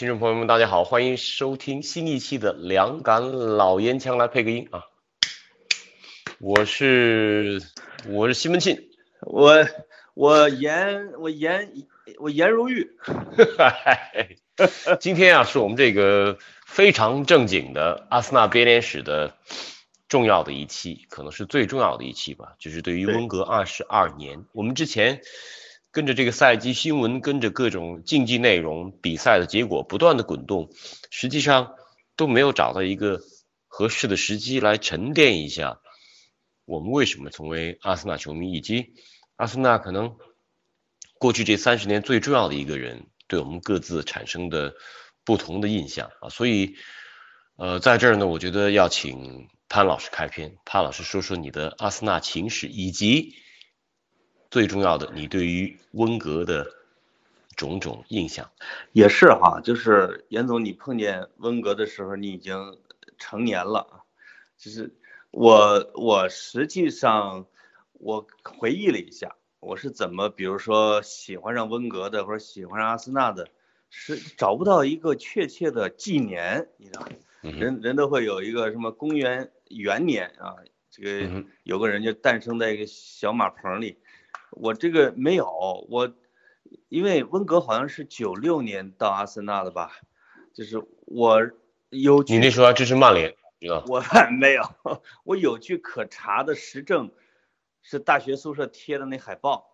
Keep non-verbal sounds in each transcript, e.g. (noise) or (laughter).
听众朋友们，大家好，欢迎收听新一期的两杆老烟枪来配个音啊！我是我是西门庆，我我颜我颜我颜如玉，(laughs) 今天啊是我们这个非常正经的阿森纳编年史的重要的一期，可能是最重要的一期吧，就是对于对。温格二十二年，我们之前跟着这个赛季新闻，跟着各种竞技内容、比赛的结果不断的滚动，实际上都没有找到一个合适的时机来沉淀一下我们为什么成为阿森纳球迷，以及阿森纳可能过去这三十年最重要的一个人对我们各自产生的不同的印象啊，所以呃，在这儿呢，我觉得要请潘老师开篇，潘老师说说你的阿森纳情史，以及最重要的你对于温格的种种印象。也是哈，就是严总，你碰见温格的时候，你已经成年了啊。就是我我实际上我回忆了一下，我是怎么，比如说喜欢上温格的，或者喜欢上阿森纳的，是找不到一个确切的纪年，你知道人人都会有一个什么公元元年啊，这个有个人就诞生在一个小马棚里，我这个没有，我因为温格好像是九六年到阿森纳的吧，就是我有你那时候还支持曼联？我没有，我有据可查的实证是大学宿舍贴的那海报，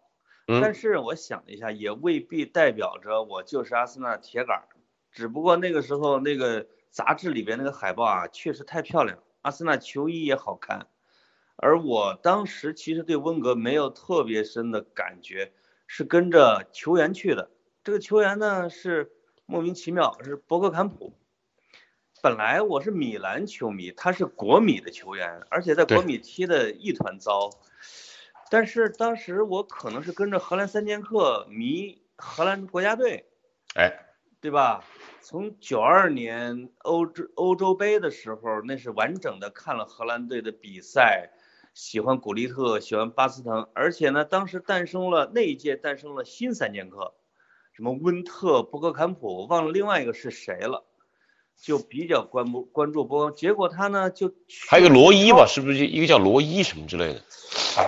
但嗯是我想了一下，也未必代表着我就是阿森纳铁杆儿，只不过那个时候那个杂志里边那个海报啊，确实太漂亮，阿森纳球衣也好看，而我当时其实对温格没有特别深的感觉，是跟着球员去的。这个球员呢是莫名其妙，是博格坎普。本来我是米兰球迷，他是国米的球员，而且在国米踢的一团糟。但是当时我可能是跟着荷兰三剑客迷荷兰国家队，哎，对吧？从九二年欧洲欧洲杯的时候，那是完整的看了荷兰队的比赛，喜欢古利特，喜欢巴斯滕，而且呢，当时诞生了那一届诞生了新三剑客，什么温特、博格坎普，我忘了另外一个是谁了，就比较关不关注波，结果他呢就还有个罗伊吧，是不是一个叫罗伊什么之类的？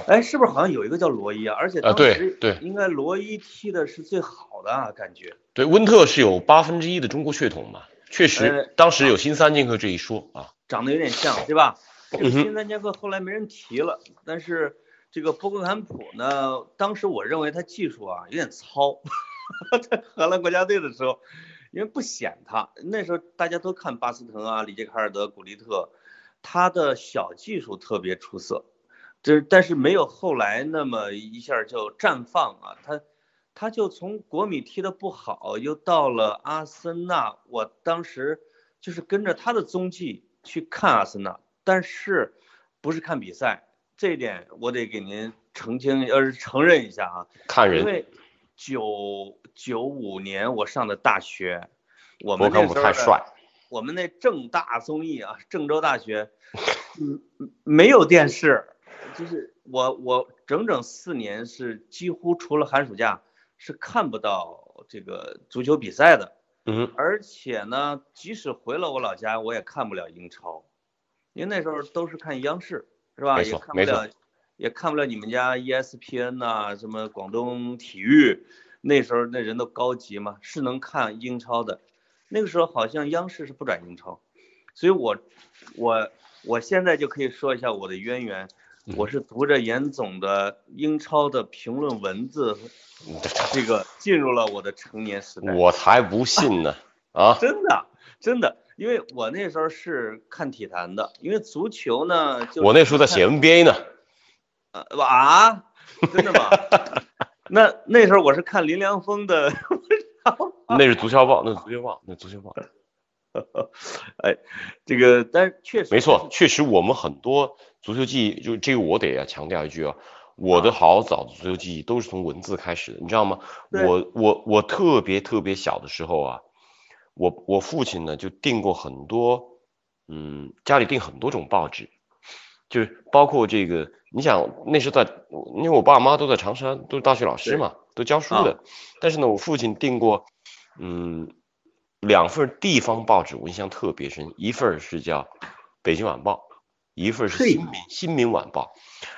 哎，是不是好像有一个叫罗伊啊？而且啊当时对对应该罗伊踢的是最好的啊，感觉。对，温特是有八分之一的中国血统嘛，确呃实，当时有新三剑客这一说啊。长得有点像，对吧？新三剑客后来没人提了，但是这个波格坎普呢，当时我认为他技术啊有点糙，(laughs) 在荷兰国家队的时候，因为不显他，那时候大家都看巴斯滕啊、里杰卡尔德、古利特，他的小技术特别出色，这但是没有后来那么一下就绽放啊，他。他就从国米踢得不好，又到了阿森纳。我当时就是跟着他的踪迹去看阿森纳，但是不是看比赛，这一点我得给您澄清，要是承认一下啊。看人，因为九九五年我上的大学，我们那时候我们那正大综艺啊，郑州大学，嗯，没有电视，就是我我整整四年是几乎除了寒暑假是看不到这个足球比赛的，嗯，而且呢，即使回了我老家，我也看不了英超，因为那时候都是看央视，是吧？没也错没错看不了，也看不了你们家 E ESPN 呐、什么广东体育，那时候那人都高级嘛，是能看英超的。那个时候好像央视是不转英超，所以我我我现在就可以说一下我的渊源，嗯我是读着严总的英超的评论文字，这个进入了我的成年时代。我才不信呢 (laughs) 啊！真的真的，因为我那时候是看体坛的，因为足球呢，就是我那时候在写 NBA 呢，呃啊，真的吗？(laughs) 那那时候我是看林良锋的，(laughs) 那是足球报，那是足球报，那是足球报。哎，这个但是确实没错，确实我们很多足球记忆，就这个我得要强调一句啊，我的好早的足球记忆都是从文字开始的，你知道吗？我我我特别特别小的时候啊，我我父亲呢就订过很多，嗯，家里订很多种报纸，就是包括这个，你想那时候在，因为我爸妈都在长沙，都是大学老师嘛，都教书的，但是呢，我父亲订过，嗯，两份地方报纸，我印象特别深，一份是叫《北京晚报》，一份是《新民新民晚报》，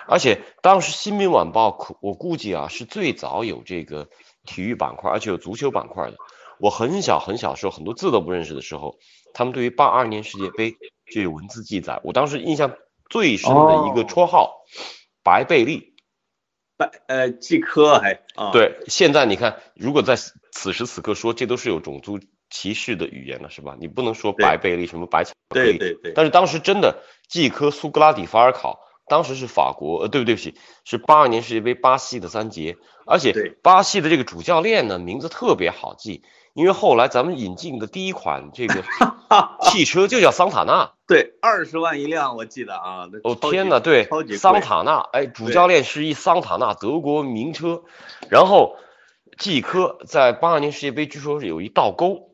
而且当时《新民晚报》可我估计啊是最早有这个体育板块，而且有足球板块的。我很小很小时候，很多字都不认识的时候，他们对于八二年世界杯就有文字记载。我当时印象最深的一个哦绰号，白贝利。白呃季科还啊，对，现在你看，如果在此此时此刻说，这都是有种族歧视的语言了，是吧？你不能说白贝利什么白巧克力，对对对，但是当时真的，季科苏格拉底法尔考，当时是法国，呃，对不对不起，是八二年世界杯巴西的三杰，而且巴西的这个主教练呢，名字特别好记，因为后来咱们引进的第一款这个 (laughs) 汽车就叫桑塔纳。对二十万一辆，我记得啊，哦天哪，对桑塔纳，哎，主教练是一桑塔纳德国名车，然后季科在八二年世界杯据说是有一倒钩，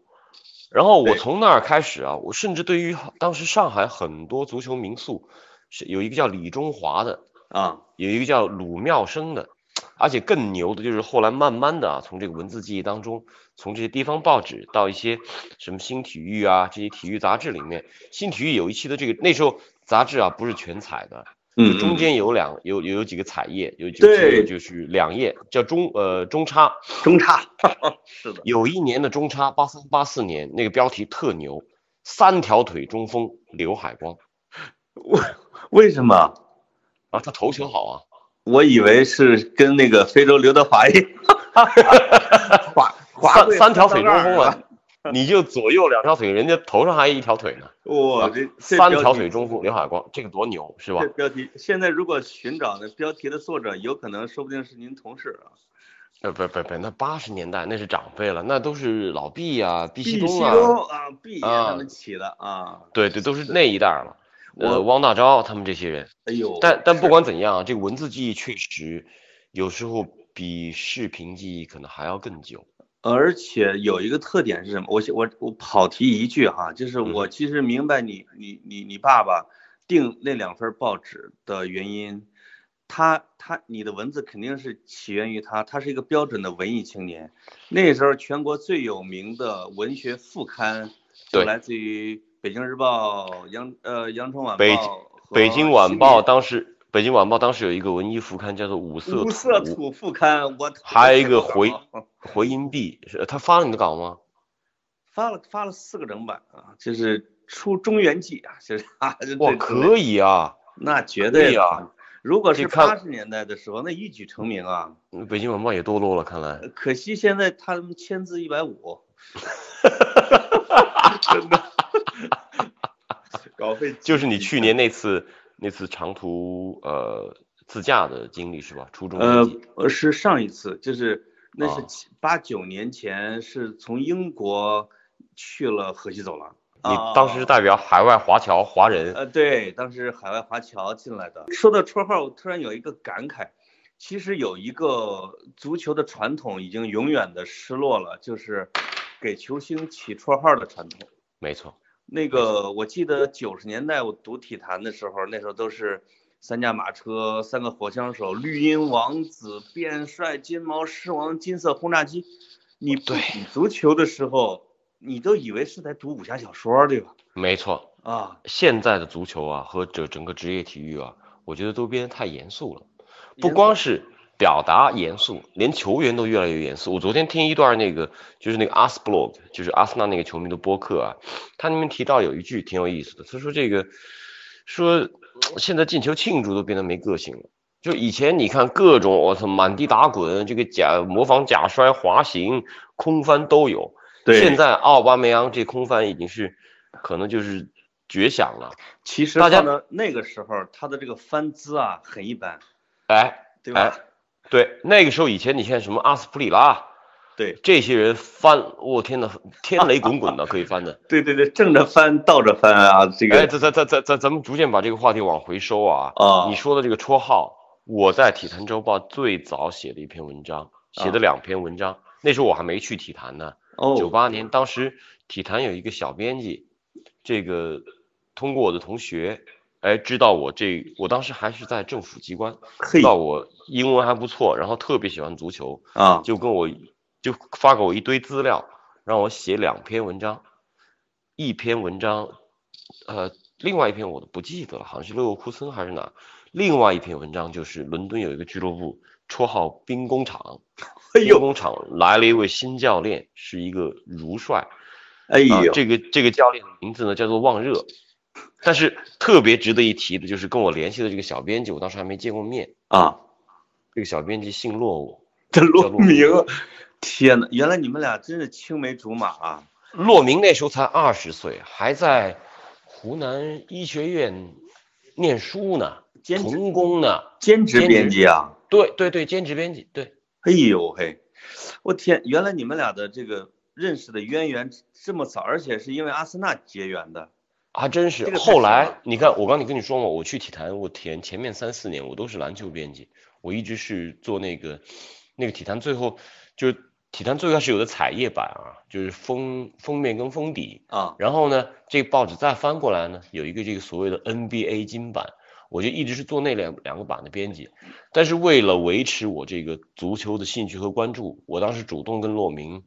然后我从那儿开始啊，我甚至对于当时上海很多足球名宿，是有一个叫李中华的，啊，有一个叫鲁妙生的，而且更牛的就是后来慢慢的啊，从这个文字记忆当中，从这些地方报纸到一些什么新体育啊这些体育杂志里面，新体育有一期的这个那时候杂志啊不是全彩的，嗯，中嗯。间有两有有有几个彩页，有几就是两页叫中呃中差，中差，是的，有一年的中差八三八四年那个标题特牛，三条腿中锋刘海光为什么？啊，他头型好啊。我以为是跟那个非洲刘德华一样，(laughs) 华华贵三三条腿中锋啊，你就左右两条腿，人家头上还一条腿呢。哇，这这三条腿中锋刘海光，这个多牛是吧这？标题现在如果寻找那标题的作者，有可能说不定是您同事啊。呃，不不不，那八十年代那是长辈了，那都是老毕呀、毕毕西西东啊，东啊，毕爷啊他们起的啊。对对，都是那一代了。呃，我汪大钊他们这些人，哎呦，但但不管怎样啊，这个文字记忆确实有时候比视频记忆可能还要更久。而且有一个特点是什么？我我我跑题一句哈，就是嗯我其实明白你你你你爸爸订那两份报纸的原因，他他你的文字肯定是起源于他，他是一个标准的文艺青年。那时候全国最有名的文学副刊就来自于北京日报、阳呃阳春晚北报北北京晚报当时，北京晚报当时有一个文艺副刊叫做《五色五色土土副刊，我还有一个回回音壁，是他发了你的稿吗？发了发了四个整版啊，就是出中原记啊，就是 (laughs) 哇，可以啊！那绝对啊。如果是看八十年代的时候，那一举成名啊。嗯北京晚报也堕落了，看来。可惜现在他们签字一百五，(laughs) (laughs) 真的，稿费就是你去年那次那次长途呃自驾的经历是吧？初中呃是上一次，就是那是八九年前，是从英国去了河西走廊。你当时是代表海外华侨华人，呃，对，当时海外华侨进来的。说到绰号，我突然有一个感慨，其实有一个足球的传统已经永远的失落了，就是给球星起绰号的传统。没错，那个我记得九十年代我读体坛的时候，那时候都是三驾马车、三个火枪手、绿茵王子、变帅、金毛狮王、金色轰炸机。你不对足球的时候，你都以为是在读武侠小说，对吧？没错。啊，现在的足球啊和这整个职业体育啊，我觉得都变得太严肃了，不光是表达严肃，连球员都越来越严肃。我昨天听一段那个就是那个阿斯 blog，就是阿森纳那个球迷的播客啊，他那边提到有一句挺有意思的，他说这个说呃现在进球庆祝都变得没个性了。就以前你看各种我操满地打滚，这个假模仿假摔、滑行、空翻都有。对，现在奥巴梅扬这空翻已经是可能就是绝响了。其实大家呢那个时候，他的这个翻姿啊很一般，哎，对吧？对，那个时候以前你看什么阿斯普里拉，对这些人翻，我天呐，天雷滚滚的 (laughs) 可以翻的。对对对，正着翻，倒着翻啊，这哎，个咱咱咱咱咱咱们逐渐把这个话题往回收啊。啊你说的这个绰号，我在体坛周报最早写的一篇文章，写的两篇文章，那时候我还没去体坛呢。哦九哦八年，当时体坛有一个小编辑，这个通过我的同学，哎，知道我这，我当时还是在政府机关，嘿知道我英文还不错，然后特别喜欢足球，啊。就跟我就发给我一堆资料，让我写两篇文章，一篇文章，呃，另外一篇我都不记得了，好像是勒沃库森还是哪，另外一篇文章就是伦敦有一个俱乐部，绰号兵工厂，(laughs) 兵工厂来了一位新教练，是一个儒帅，哎呦，啊这个这个教练的名字呢叫做旺热，但是特别值得一提的就是跟我联系的这个小编辑，我当时还没见过面，啊，这个小编辑姓骆，这叫骆骆明，天呐，原来你们俩真是青梅竹马啊！骆明那时候才二十岁，还在湖南医学院念书呢，兼职。童工呢，兼职兼职编辑啊，对对对，兼职编辑，对，哎呦嘿，我天，原来你们俩的这个认识的渊源这么早，而且是因为阿森纳结缘的。还真是。后来你看，我刚才跟你说嘛，我去体坛，我前前面三四年我都是篮球编辑，我一直是做那个那个体坛，最后就是体坛最开始有的彩页版啊，就是封封面跟封底，啊，然后呢，这个报纸再翻过来呢，有一个这个所谓的 NBA 金版，我就一直是做那两两个版的编辑。但是为了维持我这个足球的兴趣和关注，我当时主动跟骆明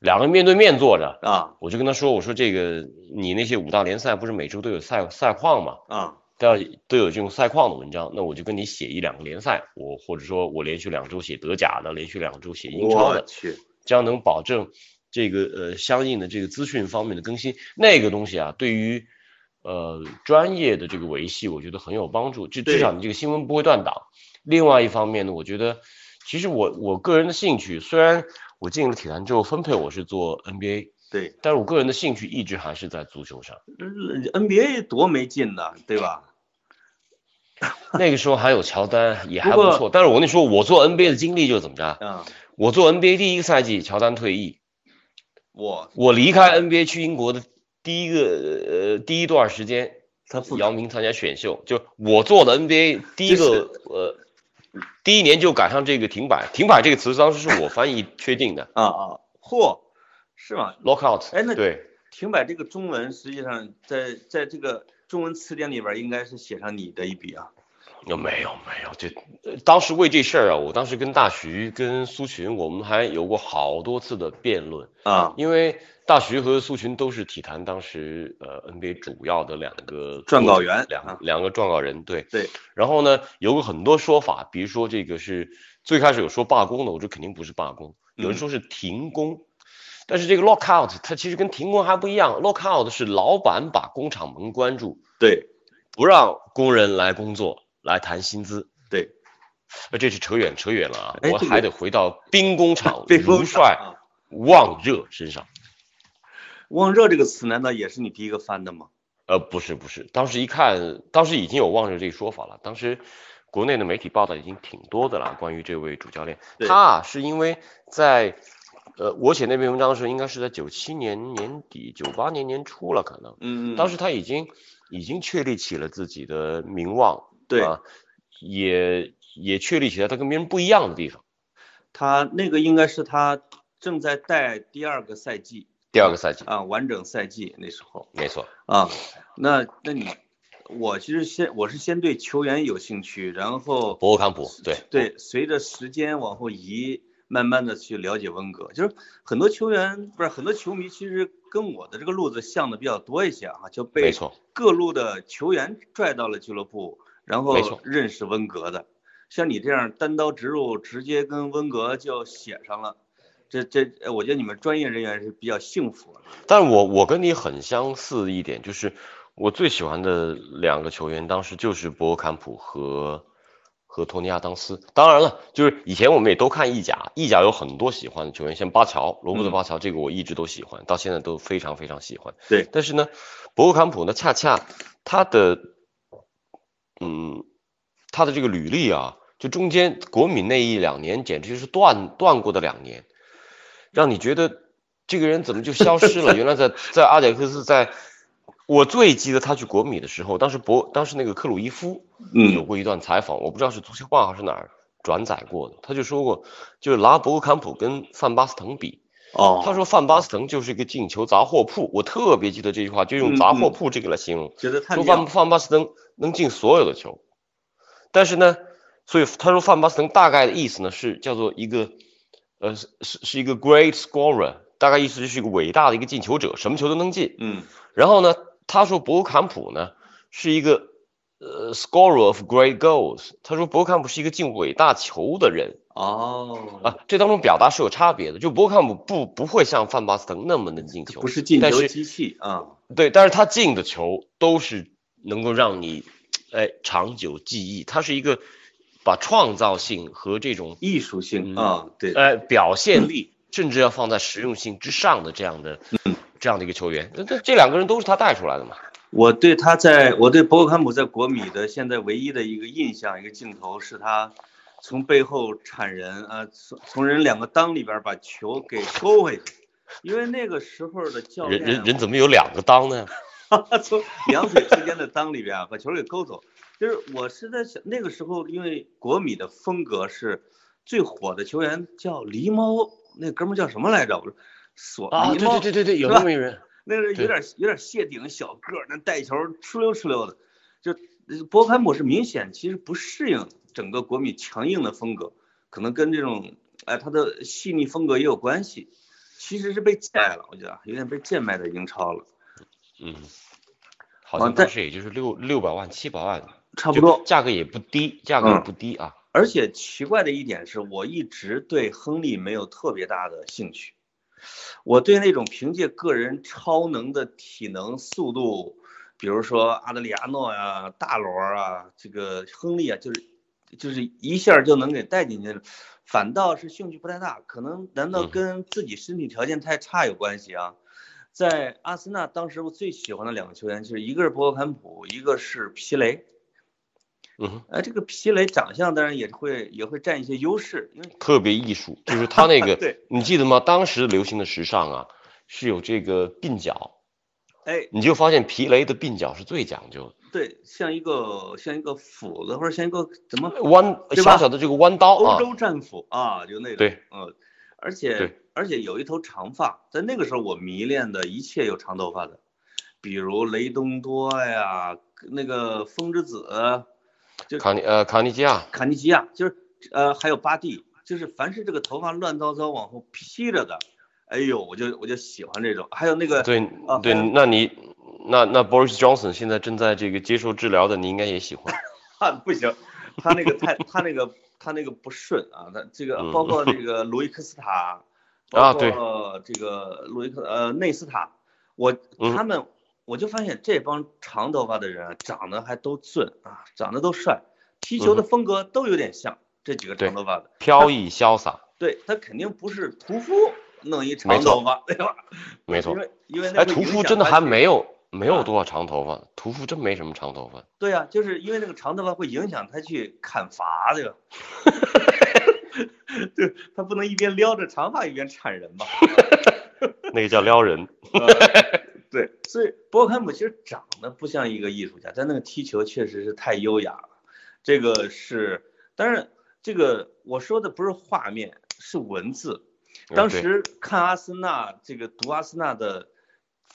两个人面对面坐着，啊我就跟他说，我说这个你那些五大联赛不是每周都有赛赛况嘛？啊都要都有这种赛况的文章，那我就跟你写一两个联赛，我或者说我连续两周写德甲的，连续两周写英超的，去，这样能保证这个呃相应的这个资讯方面的更新。那个东西啊，对于呃专业的这个维系，我觉得很有帮助。至至少你这个新闻不会断档。另外一方面呢，我觉得其实我我个人的兴趣，虽然我进了体坛之后分配我是做 NBA，对但是我个人的兴趣一直还是在足球上。呃，NBA 多没劲呐，对吧？(laughs) 那个时候还有乔丹，也还不错。但是我跟你说，我做 NBA 的经历就是怎么着？啊，我做 NBA 第一个赛季，乔丹退役，我我离开 NBA 去英国的第一个呃第一段时间，他不姚明参加选秀，就我做的 NBA 第一个呃第一年就赶上这个停摆，停摆这个词当时是我翻译确定的啊啊，嚯，是吗？，lockout。哎那对，停摆这个中文实际上在在这个中文词典里边应该是写上你的一笔啊。有没有没有，就呃当时为这事儿啊，我当时跟大徐跟苏群，我们还有过好多次的辩论。啊，因为大徐和苏群都是体坛当时呃 NBA 主要的两个撰稿员两啊两个撰稿人，对对。然后呢，有过很多说法，比如说这个是最开始有说罢工的，我说肯定不是罢工，有人嗯说是停工。但是这个 lockout 它其实跟停工还不一样，lockout 是老板把工厂门关住，对不让工人来工作，来谈薪资。对，呃，这是扯远扯远了啊，哎我还得回到兵工厂 (laughs) 兵工厂如帅啊望热身上。望热这个词难道也是你第一个翻的吗？呃，不是不是，当时一看，当时已经有望热这个说法了。当时国内的媒体报道已经挺多的了，关于这位主教练。他啊是因为在呃我写那篇文章的时候，应该是在九七年年底、九八年年初了，可能。嗯嗯，当时他已经已经确立起了自己的名望，对。啊，也也确立起来他跟别人不一样的地方。他那个应该是他正在带第二个赛季。第二个赛季，啊，完整赛季那时候没错，啊，那那你我其实先我是先对球员有兴趣，然后博格坎普，对对，随着时间往后移，慢慢的去了解温格，就是很多球员不是很多球迷，其实跟我的这个路子像的比较多一些啊，就被各路的球员拽到了俱乐部，然后认识温格的。像你这样单刀直入，直接跟温格就写上了，这这，呃我觉得你们专业人员是比较幸福的。但我我跟你很相似一点，就是我最喜欢的两个球员，当时就是博格坎普和和托尼亚当斯。当然了，就是以前我们也都看意甲，意甲有很多喜欢的球员，像巴乔、罗伯特嗯巴乔，这个我一直都喜欢，到现在都非常非常喜欢。对但是呢，博格坎普呢，恰恰他的嗯，他的这个履历啊，就中间国米那一两年，简直就是断断过的两年。让你觉得这个人怎么就消失了？(laughs) 原来在在阿贾克斯，在我最记得他去国米的时候，当时博当时那个克鲁伊夫有嗯过一段采访，我不知道是足球报还是哪儿转载过的，他就说过，就是拿博格坎普跟范巴斯滕比，哦，他说范巴斯滕就是一个进球杂货铺，我特别记得这句话，就用杂货铺这个来形容。觉得太说范范巴斯滕能进所有的球，但是呢，所以他说范巴斯滕大概的意思呢是叫做一个，呃是是是一个 great scorer，大概意思就是一个伟大的一个进球者，什么球都能进。嗯。然后呢，他说博格坎普呢是一个呃 scorer of great goals，他说博格坎普是一个进伟大球的人。哦。啊，这当中表达是有差别的，就博格坎普不不会像范巴斯滕那么能进球，不是进球机器啊，对，但是他进的球都是能够让你，哎，长久记忆。他是一个把创造性和这种艺术性嗯啊，对，呃表现力，甚至要放在实用性之上的这样的这样的一个球员。那这这两个人都是他带出来的嘛？我对他在我对博格坎普在国米的现在唯一的一个印象，一个镜头是他从背后铲人啊，从从人两个裆里边把球给勾回去，因为那个时候的教练人人人怎么有两个裆呢？(laughs) 从 (laughs) 两腿之间的裆里边啊把球给勾走。就是我是在想，那个时候因为国米的风格是最火的球员叫狸猫，那哥们儿叫什么来着？我说索啊，猫对对对对，有那么一个人。那个有对点有点谢顶小个儿，那带球哧溜哧溜的，就呃博坎普是明显其实不适应整个国米强硬的风格，可能跟这种哎他的细腻风格也有关系，其实是被贱卖了，我觉得有点被贱卖在英超了，嗯，好啊但像当时也就是六六百万七百万，差不多。价格也不低，价格也嗯不低啊。而且奇怪的一点是我一直对亨利没有特别大的兴趣，我对那种凭借个人超能的体能、速度，比如说阿德里亚诺呀、大罗啊，这个亨利啊，就是就是一下就能给带进去，反倒是兴趣不太大。可能难道嗯跟自己身体条件太差有关系啊？在阿森纳当时我最喜欢的两个球员就是一个是博格坎普，一个是皮雷。嗯哼。哎，这个皮雷长相当然也会也会占一些优势，因为特别艺术，就是他那个 (laughs) 对，你记得吗？当时流行的时尚啊，是有这个鬓角，哎，你就发现皮雷的鬓角是最讲究的，对，像一个像一个斧子或者像一个怎么弯小小的这个弯刀啊，欧洲战斧啊，就那种，对，嗯，而且而且有一头长发，在那个时候我迷恋的一切有长头发的，比如雷东多呀，那个风之子，就卡尼呃卡尼基亚，卡尼基亚，就是呃还有巴蒂，就是凡是这个头发乱糟糟往后披着的，哎呦，我就我就喜欢这种，还有那个对对那你那那 Boris Johnson 现在正在这个接受治疗的，你应该也喜欢，他 (laughs) 不行，他那个太他那个他那个不顺啊，他这个嗯包括这个卢伊克斯塔，包啊对括这个卢伊克呃内斯塔，我嗯他们我就发现这帮长头发的人啊，长得还都俊啊，长得都帅，踢球的风格都有点像这几个长头发的，飘逸潇洒，对他肯定不是屠夫弄一长头发，对吧？没错因。为因为那哎，会影屠夫真的还没有没有啊多少长头发，屠夫真没什么长头发，对呀、就是因为那个长头发会影响他去砍伐，对吧？对，他不能一边撩着长发一边铲人吧？(laughs) 那个叫撩人，对，所以博格坎普其实长得不像一个艺术家，但那个踢球确实是太优雅了。这个是，但是，这个我说的不是画面，是文字。当时看阿森纳这个读阿森纳的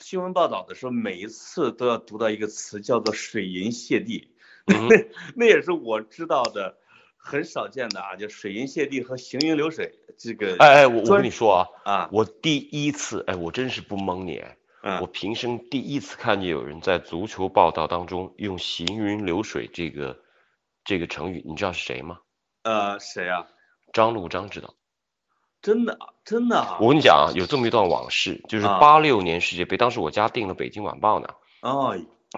新闻报道的时候，每一次都要读到一个词，叫做“水银泻地”。嗯 (laughs) 那那也是我知道的很少见的啊，就水银泻地和行云流水这个哎哎，我我跟你说啊，啊，我第一次，哎，我真是不蒙你，哎，我嗯平生第一次看见有人在足球报道当中用“行云流水”这个这个成语，你知道是谁吗？呃谁啊？张路张知道。真的真的啊。我跟你讲啊，有这么一段往事，就是啊。八六年世界杯，当时我家订了《北京晚报》呢。哦，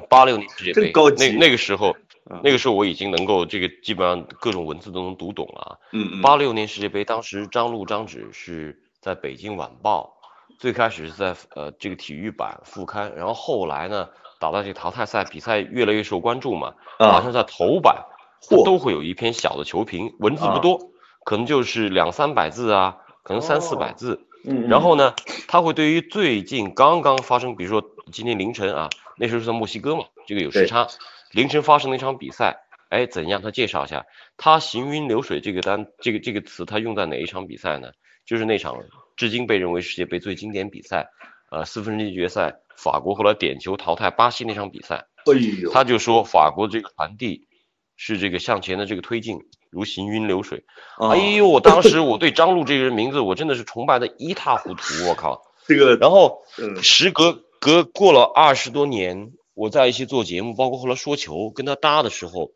八六年世界杯，那那个时候嗯，那个时候我已经能够这个基本上各种文字都能读懂了啊。嗯嗯，八六年世界杯，当时张璐张芷是在北京晚报，最开始是在呃这个体育版副刊，然后后来呢，打到这个淘汰赛比赛越来越受关注嘛，好啊像在头版嚯。都会有一篇小的球评，文字不多，可能就是两三百字啊，可能三四百字，嗯，然后呢，他会对于最近刚刚发生，比如说今天凌晨啊，那时候是在墨西哥嘛，这个有时差，凌晨发生的一场比赛，哎，怎样？他介绍一下，他行云流水这个单，这个这个词，他用在哪一场比赛呢？就是那场至今被认为世界杯最经典比赛，呃，四分之一决赛，法国后来点球淘汰巴西那场比赛，哎呦，他就说法国这个传递是这个向前的这个推进如行云流水。啊哎呦，我当时我对张璐这个人名字我真的是崇拜的一塌糊涂，我靠！(laughs) 这个，然后嗯时隔隔过了二十多年，我在一起做节目，包括后来说球跟他搭的时候，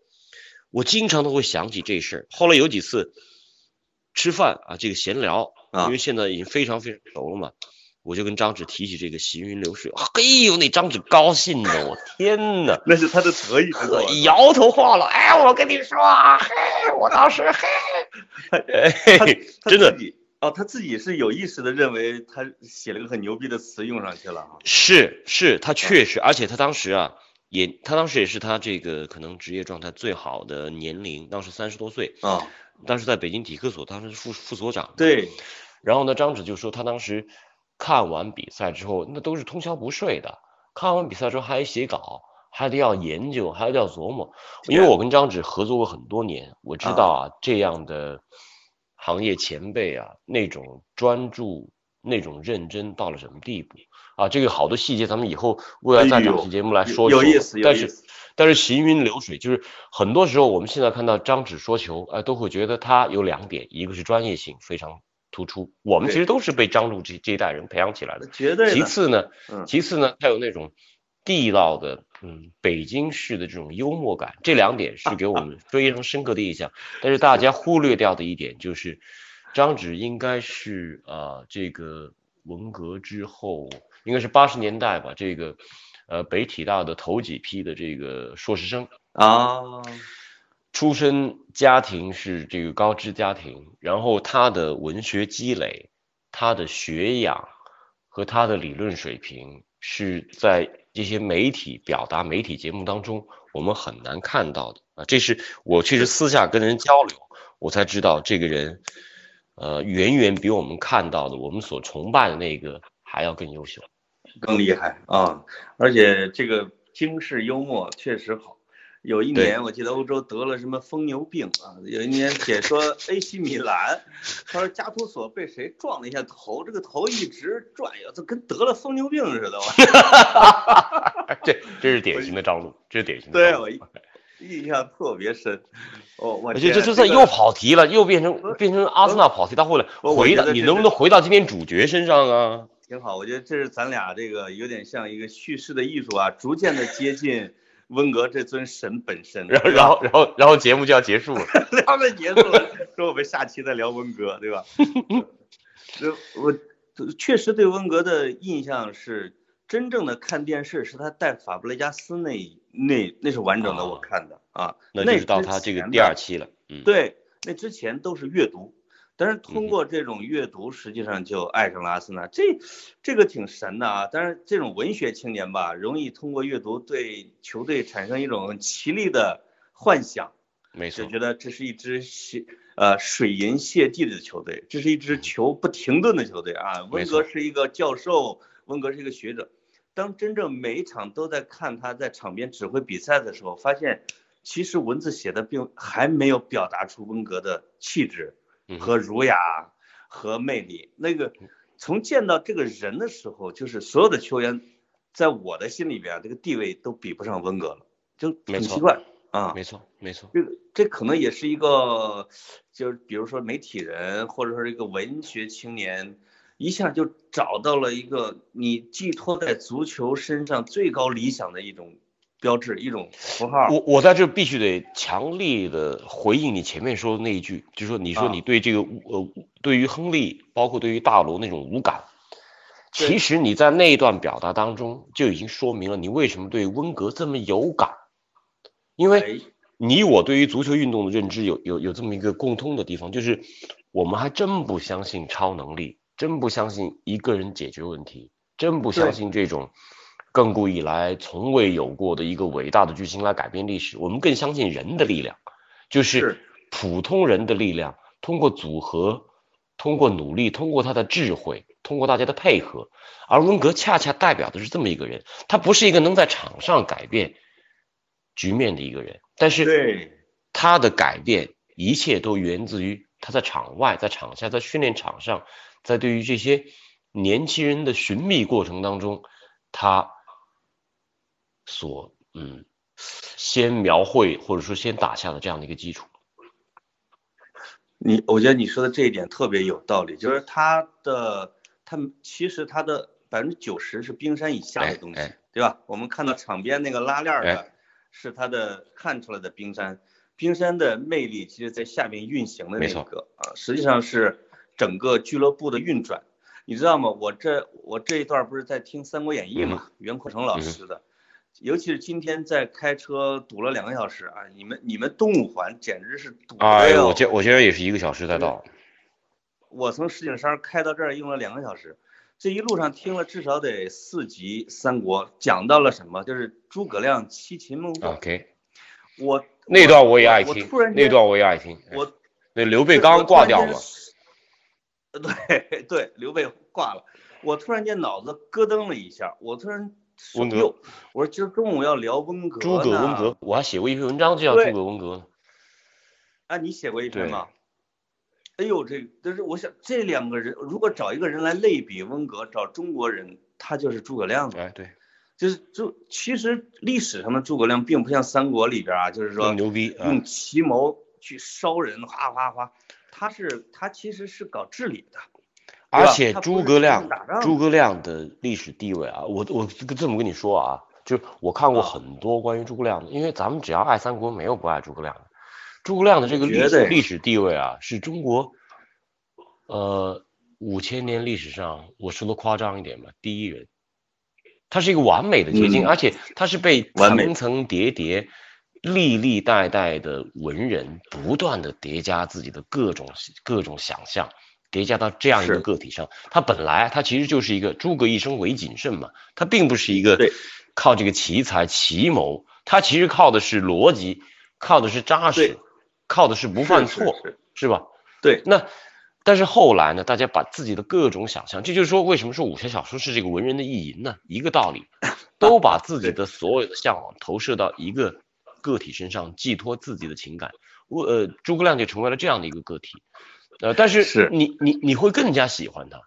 我经常都会想起这事儿。后来有几次吃饭啊，这个闲聊，啊因为现在已经非常非常熟了嘛，我就跟张芷提起这个行云流水，嘿呦，那张芷高兴的我天呐！那是他的得意之作。摇头晃脑，哎，我跟你说啊，嘿，我当时嘿，哎真的哦，他自己是有意识的认为他写了个很牛逼的词用上去了哈。是是，他确实，而且他当时啊，也他当时也是他这个可能职业状态最好的年龄，当时三十多岁，啊，当时在北京体科所，当时是副副所长。。对，然后呢，张芷就说他当时看完比赛之后，那都是通宵不睡的，看完比赛之后还得写稿，还得要研究，还得要琢磨。因为我跟张芷合作过很多年，我知道啊，这样的行业前辈啊，那种专注、那种认真到了什么地步啊？这个好多细节，咱们以后未来再找期节目来说说有意思，有但是意思。但是行云流水，就是很多时候我们现在看到张芷说球，哎、都会觉得他有两点，一个是专业性非常突出，我们其实都是被张璐这这一代人培养起来的。绝对。其次呢，嗯其次呢，他有那种地道的，嗯，北京式的这种幽默感，这两点是给我们 (laughs) 非常深刻的印象。但是大家忽略掉的一点就是，张芷应该是呃这个文革之后，应该是八十年代吧，这个呃北体大的头几批的这个硕士生。啊，出身家庭是这个高知家庭，然后他的文学积累、他的学养和他的理论水平是在这些媒体表达、媒体节目当中我们很难看到的啊。这是我确实私下跟人交流，我才知道这个人，呃，远远比我们看到的、我们所崇拜的那个还要更优秀。更厉害啊！而且这个京式幽默确实好。有一年我记得欧洲得了什么疯牛病啊，有一年解说 (laughs) AC 米兰，他说加图索被谁撞了一下头，这个头一直转悠，这跟得了疯牛病似的。(laughs) (laughs) 我这这是典型的张路，这是典型的对我印象特别深。我我而且这天个这这又跑题了，又变成变成阿森纳跑题。他后来回到，你能不能回到今天主角身上啊？挺好，我觉得这是咱俩这个有点像一个叙事的艺术啊，逐渐的接近温格这尊神本身。然后然后然后然后节目就要结束了。(laughs) 他们结束了，(laughs) 说我们下期再聊温格，对吧？(laughs) 就我确实对温格的印象是，真正的看电视是他带法布雷加斯那那那是完整的，啊我看的啊。那就是到他这个第二期了。嗯，对，那之前都是阅读，但是嗯通过这种阅读，实际上就爱上了阿森纳，这这个挺神的啊。但是这种文学青年吧，容易通过阅读对球队产生一种奇丽的幻想。没错就。觉得这是一支泻呃水银泻地的球队，这是一支球不停顿的球队啊。温格是一个教授，温格是一个学者。当真正每一场都在看他在场边指挥比赛的时候，发现其实文字写的并还没有表达出温格的气质和儒雅和魅力。那个从见到这个人的时候，就是所有的球员在我的心里边啊，这个地位都比不上温格了，就很奇怪啊。没错没错。这个这可能也是一个，就是比如说媒体人或者说是一个文学青年，一下就找到了一个你寄托在足球身上最高理想的一种标志，一种符号。我我在这必须得强力的回应你前面说的那一句，就是说你说啊。你对这个呃对于亨利，包括对于大罗那种无感，其实你在那一段表达当中就已经说明了你为什么对温格这么有感，因为哎，你我对于足球运动的认知有有有这么一个共通的地方，就是我们还真不相信超能力，真不相信一个人解决问题，真不相信这种亘古以来从未有过的一个伟大的巨星来改变历史。我们更相信人的力量，就是。是普通人的力量，通过组合，通过努力，通过他的智慧，通过大家的配合，而温格恰恰代表的是这么一个人，他不是一个能在场上改变局面的一个人，但是对，他的改变一切都源自于他在场外、在场下、在训练场上，在对于这些年轻人的寻觅过程当中，他所嗯先描绘或者说先打下的这样的一个基础。你我觉得你说的这一点特别有道理，就是他的他其实他的百分之九十是冰山以下的东西，哎哎对吧？我们看到场边那个拉链儿的哎是他的看出来的冰山，冰山的魅力其实在下面运行的那个啊，实际上是整个俱乐部的运转。你知道吗？我这我这一段不是在听《三国演义》嘛，袁阔成老师的，尤其是今天在开车堵了两个小时啊，你们你们东五环简直是堵的哎，呦我这我今儿也是一个小时才到。我从石景山开到这儿用了两个小时，这一路上听了至少得四集《三国》，讲到了什么？就是诸葛亮七擒孟获。OK，我那段我也爱听那段我也爱听。哎我那刘备刚刚挂掉嘛，(laughs) 呃，对对，刘备挂了。我突然间脑子咯噔了一下，我突然说温格，我说今儿中午要聊温格诸葛温格，我还写过一篇文章，就叫诸葛温格呢。啊，你写过一篇吗？哎呦，这但是我想这两个人，如果找一个人来类比温格，找中国人，他就是诸葛亮的。哎，对，就是就其实历史上的诸葛亮并不像三国里边啊，就是说牛逼啊！用奇谋去烧人，哗哗哗，他是他其实是搞治理的，而且诸葛亮诸葛亮的历史地位啊，我我这么跟你说啊，就是我看过啊很多关于诸葛亮的，因为咱们只要爱三国，没有不爱诸葛亮的。诸葛亮的这个历史历史地位啊，是中国呃五千年历史上，我说的夸张一点吧，第一人。他是一个完美的结晶，嗯。而且他是被层层叠叠、历历代代的文人不断的叠加自己的各种各种想象，叠加到这样一个个体上。他本来他其实就是一个诸葛一生为谨慎嘛，他并不是一个靠这个奇才奇谋，他其实靠的是逻辑，靠的是扎实，靠的是不犯是错，是是吧？对，那但是后来呢，大家把自己的各种想象，这就是说为什么说武侠小说是这个文人的意淫呢？一个道理，(laughs) 都把自己的所有的向往投射到一个个体身上，寄托自己的情感。我呃，诸葛亮就成为了这样的一个个体。呃，但是是你你你会更加喜欢他。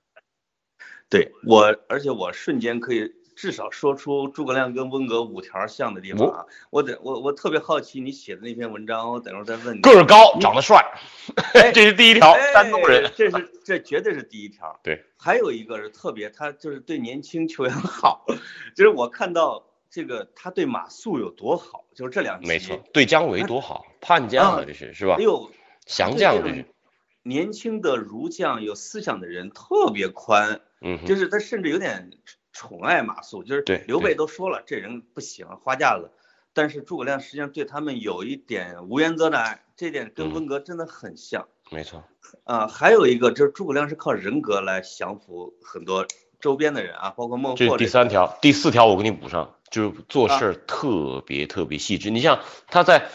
对我，而且我瞬间可以至少说出诸葛亮跟温格五条像的地方啊！我得我我特别好奇你写的那篇文章，我等会儿再问你。个儿高，长得帅，(laughs) 这是第一条。哎山东人，这是这绝对是第一条。对，还有一个是特别，他就是对年轻球员好，(laughs) 就是我看到这个他对马谡有多好，就是这两集。没错，对姜维多好，叛将啊，啊这是是吧哎？呦，降将这是年轻的儒将有思想的人特别宽，嗯，就是他甚至有点宠爱马谡，就是对刘备都说了这人不行，花架子。但是诸葛亮实际上对他们有一点无原则的爱，这点跟嗯温格真的很像。没错，啊，还有一个就是诸葛亮是靠人格来降服很多周边的人啊，包括孟获这第三条，第四条我给你补上，就是做啊事特别特别细致。你像他在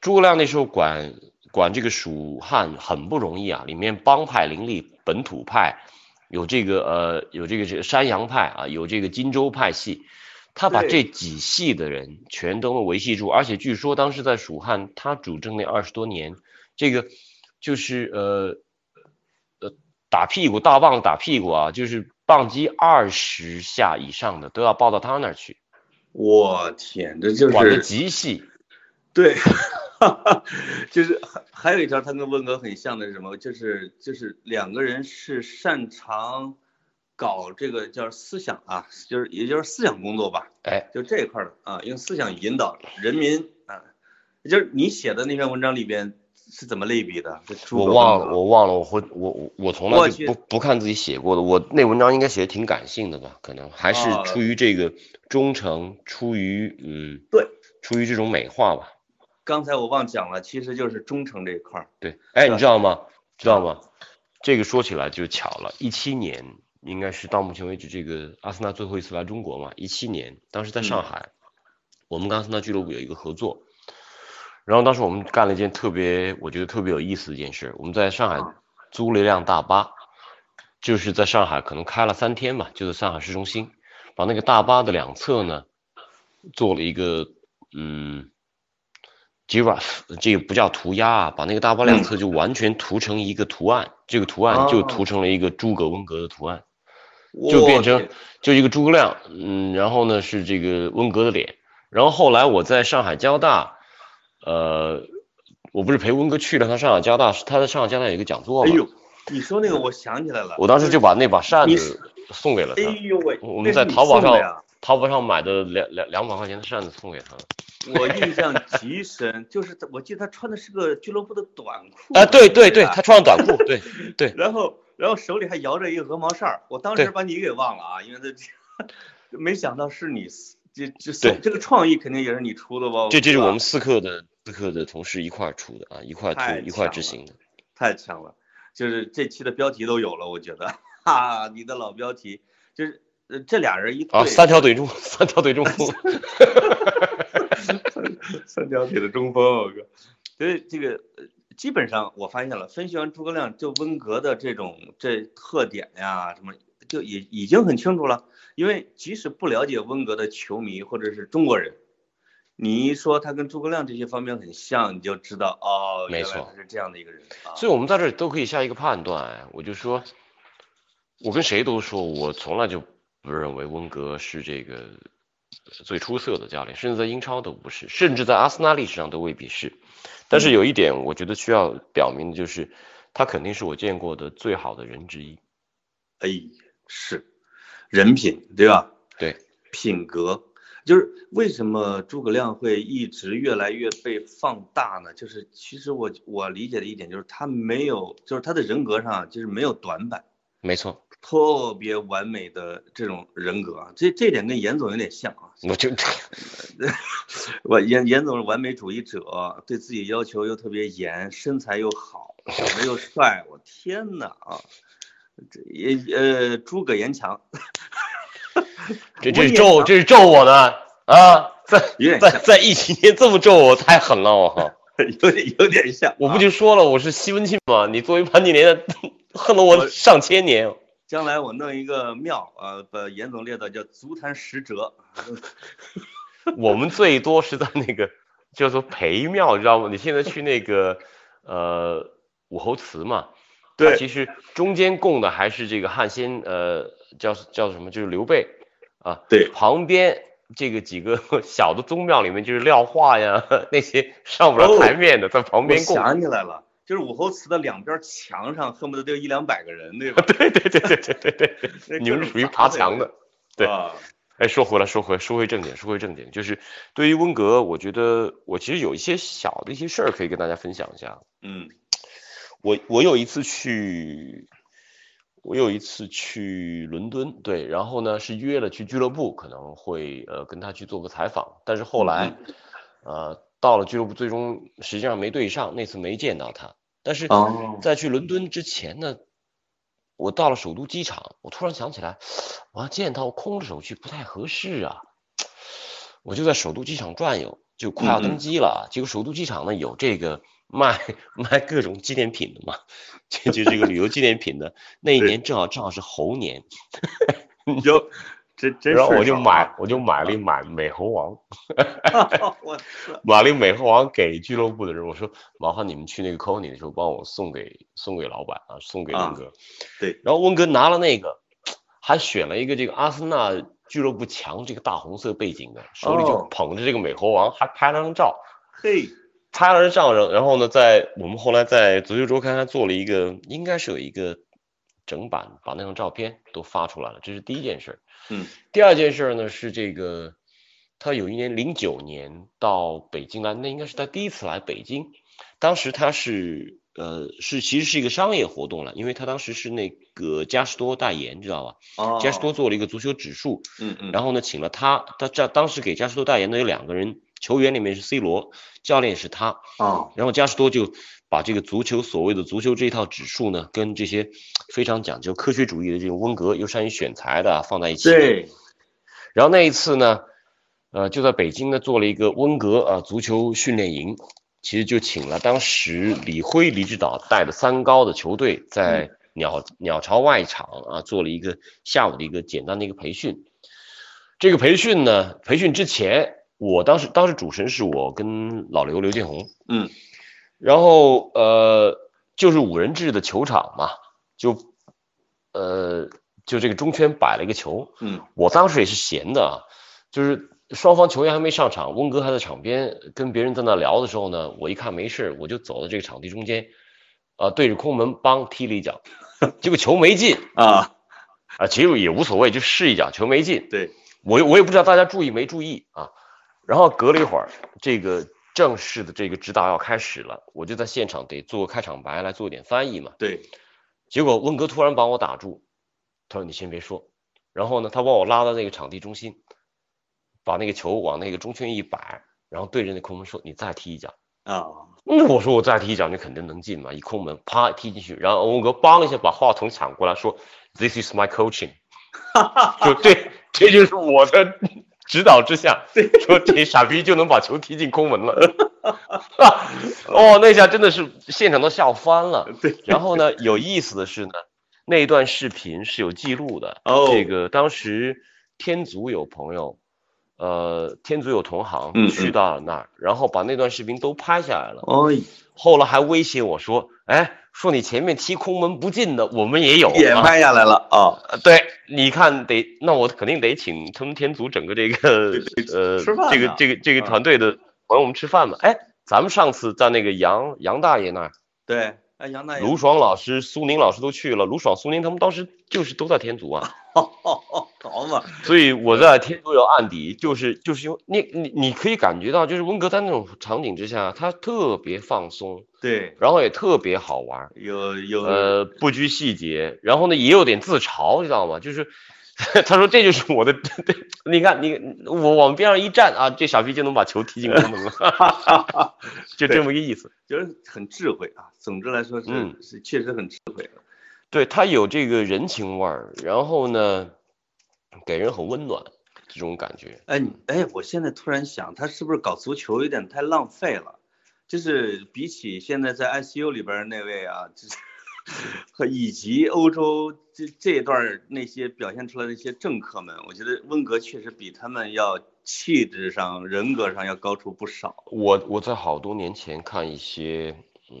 诸葛亮那时候管管这个蜀汉很不容易啊，里面帮派林立，本土派有这个呃有这个这个山阳派啊，有这个荆州派系，他把这几系的人全都能维系住，而且据说当时在蜀汉他主政那二十多年，这个就是呃呃打屁股大棒子打屁股啊，就是棒击二十下以上的都要报到他那儿去，我天，这就是管的极细。对，(laughs) 就是还还有一条他跟温格很像的是什么？就是就是两个人是擅长搞这个叫思想啊，就是也就是思想工作吧，哎，就这一块儿的啊，用思想引导人民啊，就是你写的那篇文章里边是怎么类比的？我忘了，我忘了，我会我我我从来就不不看自己写过的，我那文章应该写的挺感性的吧？可能还是哦出于这个忠诚，出于嗯，对，出于这种美化吧。刚才我忘讲了，其实就是忠诚这一块儿。对，哎，你知道吗？知道吗？这个说起来就巧了，一七年应该是到目前为止这个阿森纳最后一次来中国嘛，一七年，当时在上嗯海，我们跟阿森纳俱乐部有一个合作，然后当时我们干了一件特别，我觉得特别有意思的一件事，我们在上海租了一辆大巴，就是在上海可能开了三天吧，就在上海市中心，把那个大巴的两侧呢做了一个嗯 giraffe，这个不叫涂鸦啊，把那个大巴两侧就完全涂成一个图案，这个图案就哦。涂成了一个诸葛温格的图案。就变成就一个诸葛亮，嗯，然后呢是这个温格的脸，然后后来我在上海交大，呃，我不是陪温格去了趟上海交大，他在上海交大有一个讲座嘛，哎呦，你说那个我想起来了，我当时就把那把扇子送给了他，哎呦喂，我们在淘宝上淘宝上买的两两两百块钱的扇子送给他了，(laughs) 我印象极深，就是我记得他穿的是个俱乐部的短裤啊，对对对，他穿上短裤，对 (laughs) 对，然后然后手里还摇着一个鹅毛扇儿，我当时把你给忘了啊，因为他 (laughs) 没想到是你这这对这个创意肯定也是你出的吧？这这是我们四课的四课的同事一块儿出的啊，一块出一块执行的，太强了，就是这期的标题都有了，我觉得，哈，你的老标题就是呃这俩人一对，啊，三条腿中三条腿中锋，三条腿的中锋，我靠！所以这个呃基本上我发现了，分析完诸葛亮就温格的这种这特点呀，什么就已已经很清楚了。因为即使不了解温格的球迷或者是中国人，你一说他跟诸葛亮这些方面很像，你就知道哦，没错他是这样的一个人啊。所以我们在这里都可以下一个判断，哎我就说，我跟谁都说，我从来就不认为温格是这个最出色的教练，甚至在英超都不是，甚至在阿森纳历史上都未必是。但是有一点，我觉得需要表明的就是，他肯定是我见过的最好的人之一。哎，是人品对吧？对，品格，就是为什么诸葛亮会一直越来越被放大呢？就是其实我我理解的一点就是他没有，就是他的人格上啊就是没有短板，没错，特别完美的这种人格啊，这这点跟严总有点像啊。我就 (laughs) 我严严总是完美主义者，对自己要求又特别严，身材又好，长得又帅，我天哪啊！这也呃，诸葛严强，(laughs) 这这是咒这是咒我呢啊！在在在疫情年这么咒我，太狠了我靠！(laughs) 有点有点像啊。我不就说了我是西门庆吗？你作为潘金莲的，恨了我上千年。将来我弄一个庙啊，把严总列到叫足坛十哲，(laughs) 我们最多是在那个叫做陪庙，你知道吗？你现在去那个呃武侯祠嘛，对其实中间供的还是这个汉先呃叫叫什么？就是刘备啊，对旁边这个几个小的宗庙里面就是廖化呀 (laughs) 那些上不了哦台面的，在旁边供。想起来了，就是武侯祠的两边墙上恨不得得有一两百个人，对吧？对对对对对对对对，(laughs) 你们是属于爬墙的。对啊，哎，说回来，说回说回正点，说回正点，就是对于温格，我觉得我其实有一些小的一些事儿可以跟大家分享一下。嗯我我有一次去，我有一次去伦敦，对，然后呢是约了去俱乐部，可能会呃跟他去做个采访，但是后来呃到了俱乐部，最终实际上没对上，那次没见到他。但是哦在去伦敦之前呢，我到了首都机场，我突然想起来，我要见他，我空着手去不太合适啊。我就在首都机场转悠，就快要登机了。结果首都机场呢有这个卖卖各种纪念品的嘛，就就这个旅游纪念品的。那一年正好正好是猴年，(laughs) 有，真真然后我就买我就买了一买美猴王 (laughs) (laughs) 买了一美猴王给俱乐部的人，我说麻烦你们去那个 Coney 的时候帮我送给送给老板啊，送给啊温格。对，然后温哥拿了那个，还选了一个这个阿森纳俱乐部墙这个大红色背景的，手里就哦捧着这个美猴王，还拍了张照。嘿，拍了张照，然然后呢，在我们后来在足球周刊还做了一个，应该是有一个整版，把那张照片都发出来了，这是第一件事。嗯，第二件事呢是这个，他有一年零九年到北京来，那应该是他第一次来北京，当时他是呃是其实是一个商业活动了，因为他当时是那个嘉实多代言，知道吧？哦，嘉实多做了一个足球指数，嗯嗯，然后呢，请了他，他这当时给嘉实多代言的有两个人，球员里面是 C 罗，教练是他，哦，然后嘉实多就把这个足球所谓的足球这一套指数呢，跟这些非常讲究科学主义的这种温格又善于选材的啊放在一起。。对，然后那一次呢，呃，就在北京呢做了一个温格啊足球训练营，其实就请了当时李辉、李指导带的三高的球队在鸟鸟巢外场啊做了一个下午的一个简单的一个培训。这个培训呢，培训之前，我当时当时主持人是我跟老刘刘建宏，嗯，然后呃就是五人制的球场嘛，就呃就这个中圈摆了一个球，嗯。我当时也是闲的啊，就是双方球员还没上场，温哥还在场边跟别人在那聊的时候呢，我一看没事，我就走到这个场地中间，啊、对着空门梆踢了一脚，(laughs) 结果球没进啊，啊，其实也无所谓，就试一脚，球没进，对，我我也不知道大家注意没注意啊。然后隔了一会儿，这个正式的这个指导要开始了，我就在现场得做个开场白来做点翻译嘛。对，结果温格突然把我打住，他说你先别说。然后呢，他把我拉到那个场地中心，把那个球往那个中圈一摆，然后对着那空门说你再踢一脚。啊，那，我说我再踢一脚，你肯定能进嘛，一空门啪踢进去，然后温哥梆一下把话筒抢过来说，This is my coaching，(laughs) 就对，这就是我的指导之下，说这傻逼就能把球踢进空门了，哦，那下真的是现场都笑翻了。对，然后呢，有意思的是呢，那一段视频是有记录的，哦这个当时天足有朋友。呃，天足有同行去到了那儿，然后把那段视频都拍下来了。哦，后来还威胁我说：“哎，说你前面踢空门不进的，我们也有。”也拍下来了啊，呃对，你看得，那我肯定得请他们天足整个这个呃这个这个这个啊团队的朋友们吃饭嘛。哎，咱们上次在那个杨杨大爷那儿，对，哎，杨大爷，卢爽老师、苏宁老师都去了，卢爽、苏宁他们当时就是都在天足啊，(laughs) 好嘛，所以我在天足有案底，就是就是因为你你你可以感觉到，就是温格在那种场景之下，他特别放松，对，然后也特别好玩。有有，呃，不拘细节，然后呢，也有点自嘲，你知道吗？就是 (laughs) 他说这就是我的，对，你看你我往边上一站啊，这傻逼就能把球踢进空门了，(laughs) 就这么个意思。就是很智慧啊，总之来说是嗯是确实很智慧的，对他有这个人情味儿，然后呢，给人很温暖这种感觉。哎你哎，我现在突然想，他是不是搞足球有点太浪费了？就是比起现在在 ICU 里边儿那位啊，就是和以及欧洲这这一段儿那些表现出来的一些政客们，我觉得温格确实比他们要气质上、人格上要高出不少。我我在好多年前看一些嗯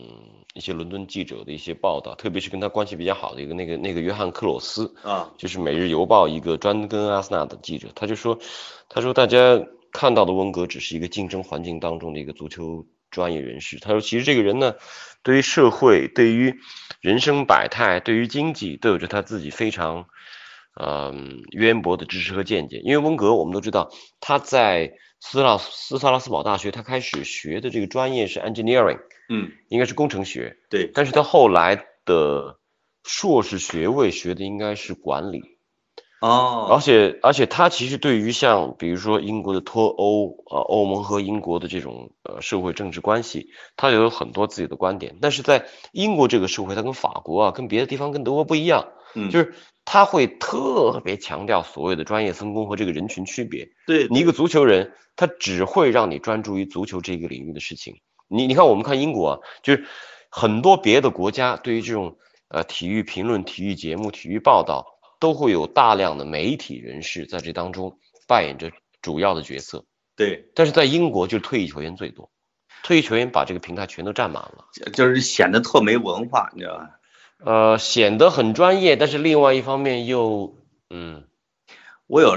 一些伦敦记者的一些报道，特别是跟他关系比较好的一个那个那个约翰克罗斯，啊，就是《每日邮报》一个专跟阿森纳的记者，他就说，他说大家看到的温格只是一个竞争环境当中的一个足球专业人士。他说，其实这个人呢，对于社会、对于人生百态、对于经济，都有着他自己非常嗯渊博的知识和见解。因为温格我们都知道，他在斯拉斯萨拉斯堡大学，他开始学的这个专业是 engineering，嗯，应该是工程学，对，但是他后来的硕士学位学的应该是管理。而哦，且而且他其实对于像比如说英国的脱欧啊、欧盟和英国的这种呃社会政治关系，他有很多自己的观点。但是在英国这个社会，他跟法国啊、跟别的地方、跟德国不一样，嗯，就是他会特别强调所谓的专业分工和这个人群区别。对，你一个足球人，他只会让你专注于足球这个领域的事情。你你看，我们看英国啊，就是很多别的国家对于这种呃体育评论、体育节目、体育报道，都会有大量的媒体人士在这当中扮演着主要的角色。对，但是在英国，就是退役球员最多，退役球员把这个平台全都占满了，就是显得特没文化，你知道吧？呃，显得很专业，但是另外一方面又嗯我有，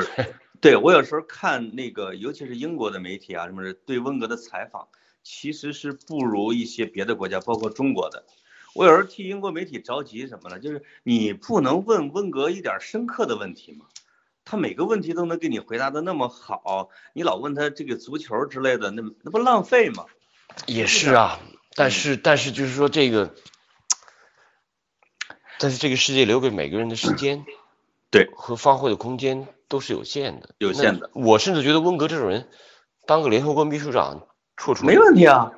对我有时候看那个，尤其是英国的媒体啊，什么的对温格的采访，其实是不如一些别的国家，包括中国的。我有时候替英国媒体着急什么呢？就是你不能问温格一点深刻的问题吗？他每个问题都能给你回答的那么好，你老问他这个足球之类的，那那不浪费吗？也是啊，但是但是就是说这个，但是这个世界留给每个人的时间，对和发挥的空间都是有限的，有限的我甚至觉得温格这种人，当个联合国秘书长绰绰没问题啊，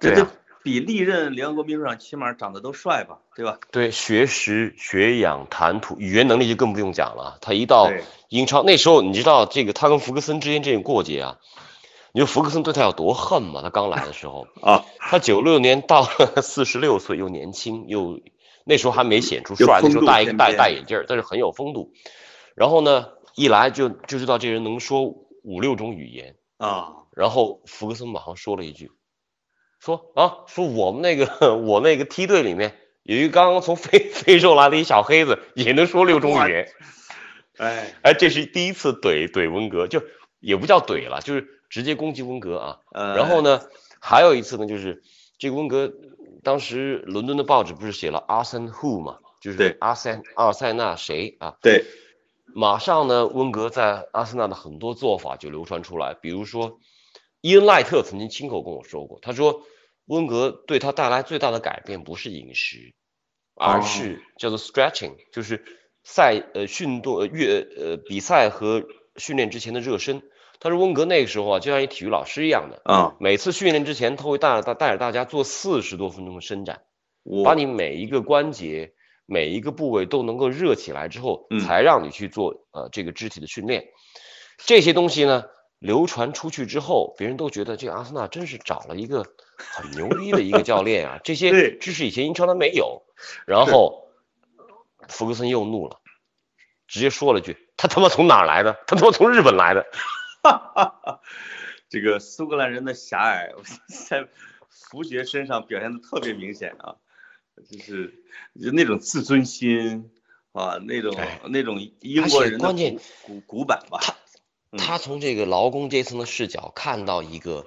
对啊比历任联合国秘书长起码长得都帅吧，对吧？对学识、学养、谈吐、语言能力就更不用讲了。他一到英超，那时候你知道这个他跟福克森之间这种过节啊，你说福克森对他有多恨吗？他刚来的时候，(laughs) 啊，他九六年到了四十六岁，又年轻又那时候还没显出帅，那时候戴一个戴戴眼镜，但是很有风度。然后呢，一来就就知道这人能说五六种语言。啊，然后福克森马上说了一句，说啊，说我们那个 (laughs) 我那个梯队里面有一个刚刚从非 (laughs) 非洲来的一小黑子，也能说六种语言。哎，哎，这是第一次怼怼温格，就也不叫怼了，就是直接攻击温格啊。呃，然后呢，还有一次呢，就是这个温格当时伦敦的报纸不是写了阿森 who 嘛，就是对阿森阿尔塞纳谁啊？对，马上呢，温格在阿森纳的很多做法就流传出来，比如说，伊恩赖特曾经亲口跟我说过，他说温格对他带来最大的改变不是饮食，而是叫做 stretching，就是赛呃训动呃越呃比赛和训练之前的热身。他说温格那个时候啊，就像一体育老师一样的，啊，每次训练之前，他会带着大带着大家做四十多分钟的伸展。我把你每一个关节、每一个部位都能够热起来之后，嗯才让你去做呃这个肢体的训练。这些东西呢，流传出去之后，别人都觉得这个阿森纳真是找了一个很牛逼的一个教练啊，这些知识以前英超他没有。然后福格森又怒了，直接说了句：“他他妈从哪儿来的？他他妈从日本来的。(laughs) 这个苏格兰人的狭隘在福爵身上表现的特别明显啊，就是就那种自尊心啊，那种哎那种英国人古古古板吧，嗯他从这个劳工阶层的视角看到一个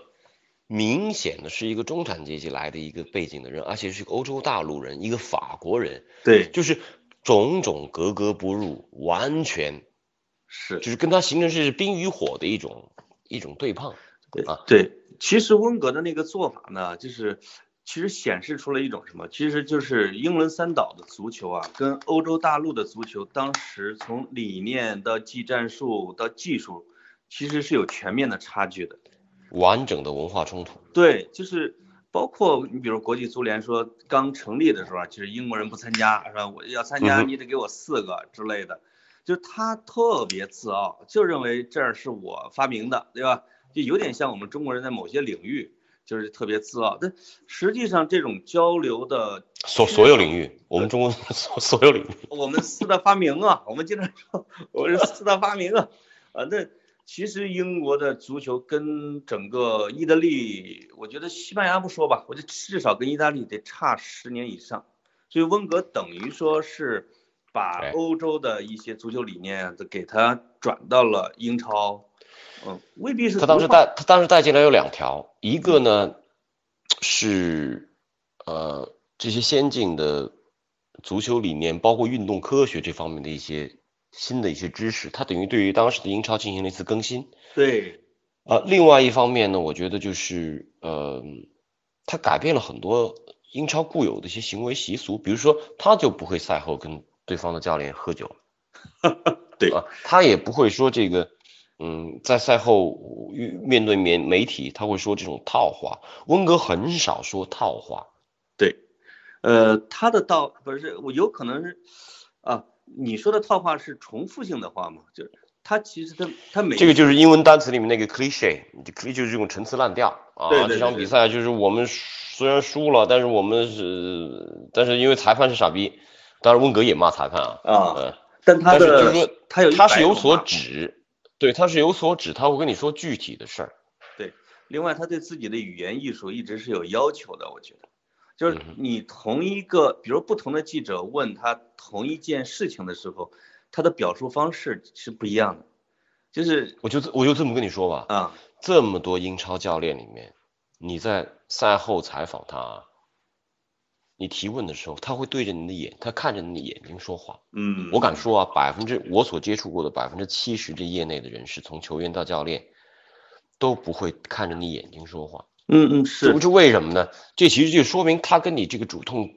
明显的是一个中产阶级来的一个背景的人，而且是个欧洲大陆人，一个法国人，对，就是种种格格不入，完全是就是跟他形成是冰与火的一种一种对抗。对啊对，其实温格的那个做法呢，就是其实显示出了一种什么？其实就是英伦三岛的足球啊，跟欧洲大陆的足球当时从理念到技战术到技术，其实是有全面的差距的。完整的文化冲突，对，就是包括你比如国际足联说刚成立的时候啊，就是英国人不参加是吧？我要参加，你得给我四个之类的，就是他特别自傲，就认为这儿是我发明的，对吧？就有点像我们中国人在某些领域就是特别自傲，但实际上这种交流的所所有领域，我们中国所所有领域，我们四大发明啊，我们经常说我是四大发明啊，啊，那其实英国的足球跟整个意大利，我觉得西班牙不说吧，我觉得至少跟意大利得差十年以上，所以温格等于说是把欧洲的一些足球理念都给他转到了英超，嗯，未必是他当时带他当时带进来有两条，一个呢是呃这些先进的足球理念，包括运动科学这方面的一些新的一些知识，他等于对于当时的英超进行了一次更新。对。呃，另外一方面呢，我觉得就是呃，他改变了很多英超固有的一些行为习俗，比如说他就不会赛后跟对方的教练喝酒，(laughs) 对。啊，他也不会说这个，嗯，在赛后面对面媒体，他会说这种套话。温格很少说套话，对，呃，他的道不是我有可能是啊，你说的套话是重复性的话吗？就是他其实他他每这个就是英文单词里面那个 cliche，就 cliche 就是这种陈词滥调啊。对对这场比赛就是我们虽然输了，但是我们是，但是因为裁判是傻逼，当然温格也骂裁判啊，啊，嗯，但他但是就是说他有他是有所指，对，他是有所指，他会跟你说具体的事儿。对，另外他对自己的语言艺术一直是有要求的，我觉得，就是你同一个，比如不同的记者问他同一件事情的时候，他的表述方式是不一样的，就是我就我就这么跟你说吧，啊，这么多英超教练里面，你在赛后采访他，你提问的时候，他会对着你的眼，他看着你的眼睛说话。嗯，我敢说啊，百分之我所接触过的百分之七十这业内的人士，从球员到教练，都不会看着你眼睛说话。嗯嗯是这是为什么呢？这其实就说明他跟你这个主动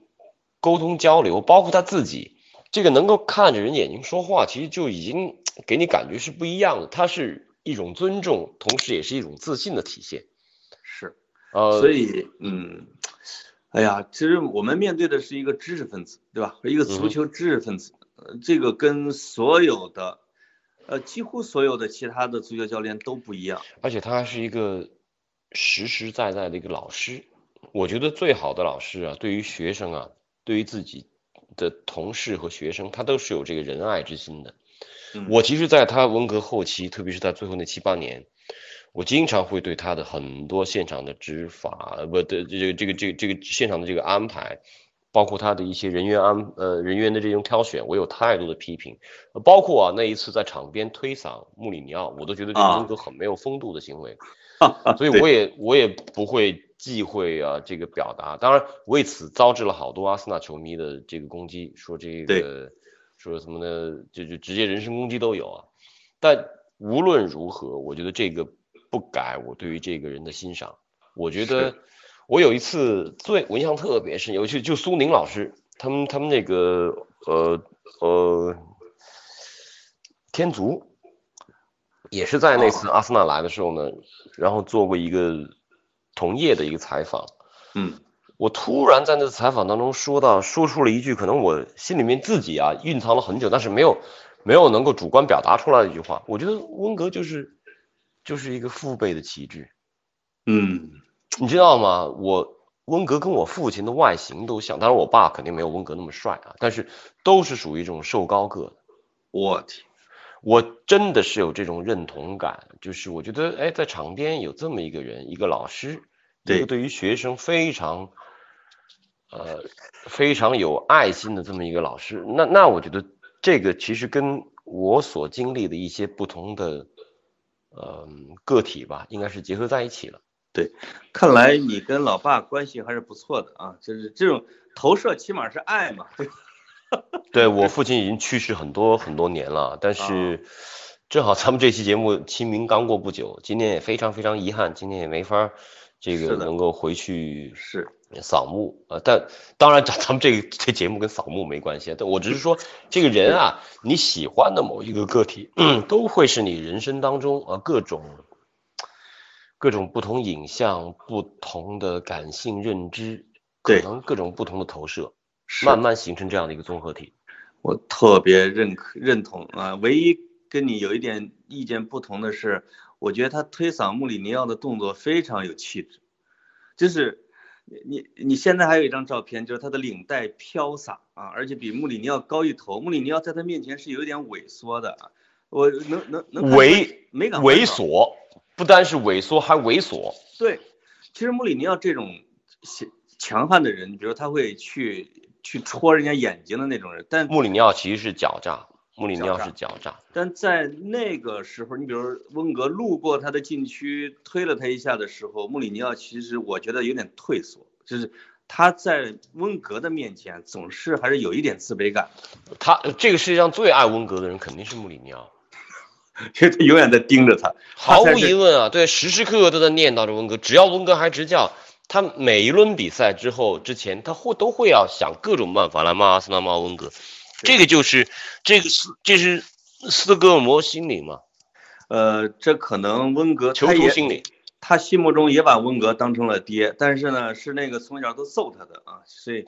沟通交流，包括他自己，这个能够看着人眼睛说话，其实就已经 (tsk) 给你感觉是不一样的。他是一种尊重，同时也是一种自信的体现。是。呃，所以，嗯，哎呀，其实我们面对的是一个知识分子，对吧？一个足球知识分子，呃，这个跟所有的，呃，几乎所有的其他的足球教练都不一样。而且他还是一个实实在在的一个老师。我觉得最好的老师啊，对于学生啊，对于自己的同事和学生，他都是有这个仁爱之心的。嗯我其实，在他文革后期，特别是在最后那七八年，我经常会对他的很多现场的执法，呃不的这个这个这个这个现场的这个安排，包括他的一些人员安呃人员的这种挑选，我有太多的批评。呃包括啊那一次在场边推搡穆里尼奥，我都觉得这个文革很没有风度的行为。啊 (laughs) 所以我也我也不会忌讳啊这个表达，当然为此招致了好多阿森纳球迷的这个攻击，说这个说什么呢？就就直接人身攻击都有啊。但无论如何，我觉得这个不改我对于这个人的欣赏。我觉得我有一次最我印象特别深，尤其就苏宁老师他们他们那个呃呃天足。也是在那次阿森纳来的时候呢，然后做过一个同业的一个采访，嗯我突然在那次采访当中说到，说出了一句可能我心里面自己啊蕴藏了很久，但是没有没有能够主观表达出来的一句话。我觉得温格就是就是一个父辈的旗帜，嗯你知道吗？我温格跟我父亲的外形都像，当然我爸肯定没有温格那么帅啊，但是都是属于这种瘦高个的。我天，我真的是有这种认同感，就是我觉得，哎，在场边有这么一个人，一个老师，对一个对于学生非常，呃，非常有爱心的这么一个老师，那那我觉得这个其实跟我所经历的一些不同的，呃，个体吧，应该是结合在一起了。对看来你跟老爸关系还是不错的啊，就是这种投射起码是爱嘛，对吧？(laughs) 对我父亲已经去世很多很多年了，但是正好咱们这期节目清明刚过不久，今天也非常非常遗憾，今天也没法儿这个能够回去是，扫墓啊、呃但当然咱咱们这个这节目跟扫墓没关系啊，但我只是说这个人啊，你喜欢的某一个个体，(clears throat) 都会是你人生当中啊各种各种不同影像、不同的感性认知，可能各种不同的投射，是慢慢形成这样的一个综合体。我特别认可认同啊，唯一跟你有一点意见不同的是，我觉得他推搡穆里尼奥的动作非常有气质，就是你你你现在还有一张照片，就是他的领带飘洒啊，而且比穆里尼奥高一头，穆里尼奥在他面前是有一点萎缩的啊，我能能能猥没敢猥，琐，不单是萎缩，还猥琐。对，其实穆里尼奥这种强强悍的人，比如他会去去戳人家眼睛的那种人，但穆里尼奥其实是狡诈，穆里尼奥是狡诈。但在那个时候，你比如温格路过他的禁区，推了他一下的时候，穆里尼奥其实我觉得有点退缩，就是他在温格的面前总是还是有一点自卑感，他这个世界上最爱温格的人肯定是穆里尼奥，因为他永远在盯着他。毫无疑问啊，对，时时刻刻都在念叨着温格。只要温格还执教，他每一轮比赛之后之前，他会都会要想各种办法来骂阿森纳、骂温格。这个就是这个是这是斯德哥尔摩心理嘛，呃，这可能温格囚徒心理。他心目中也把温格当成了爹，但是呢，是那个从小都揍他的啊，所以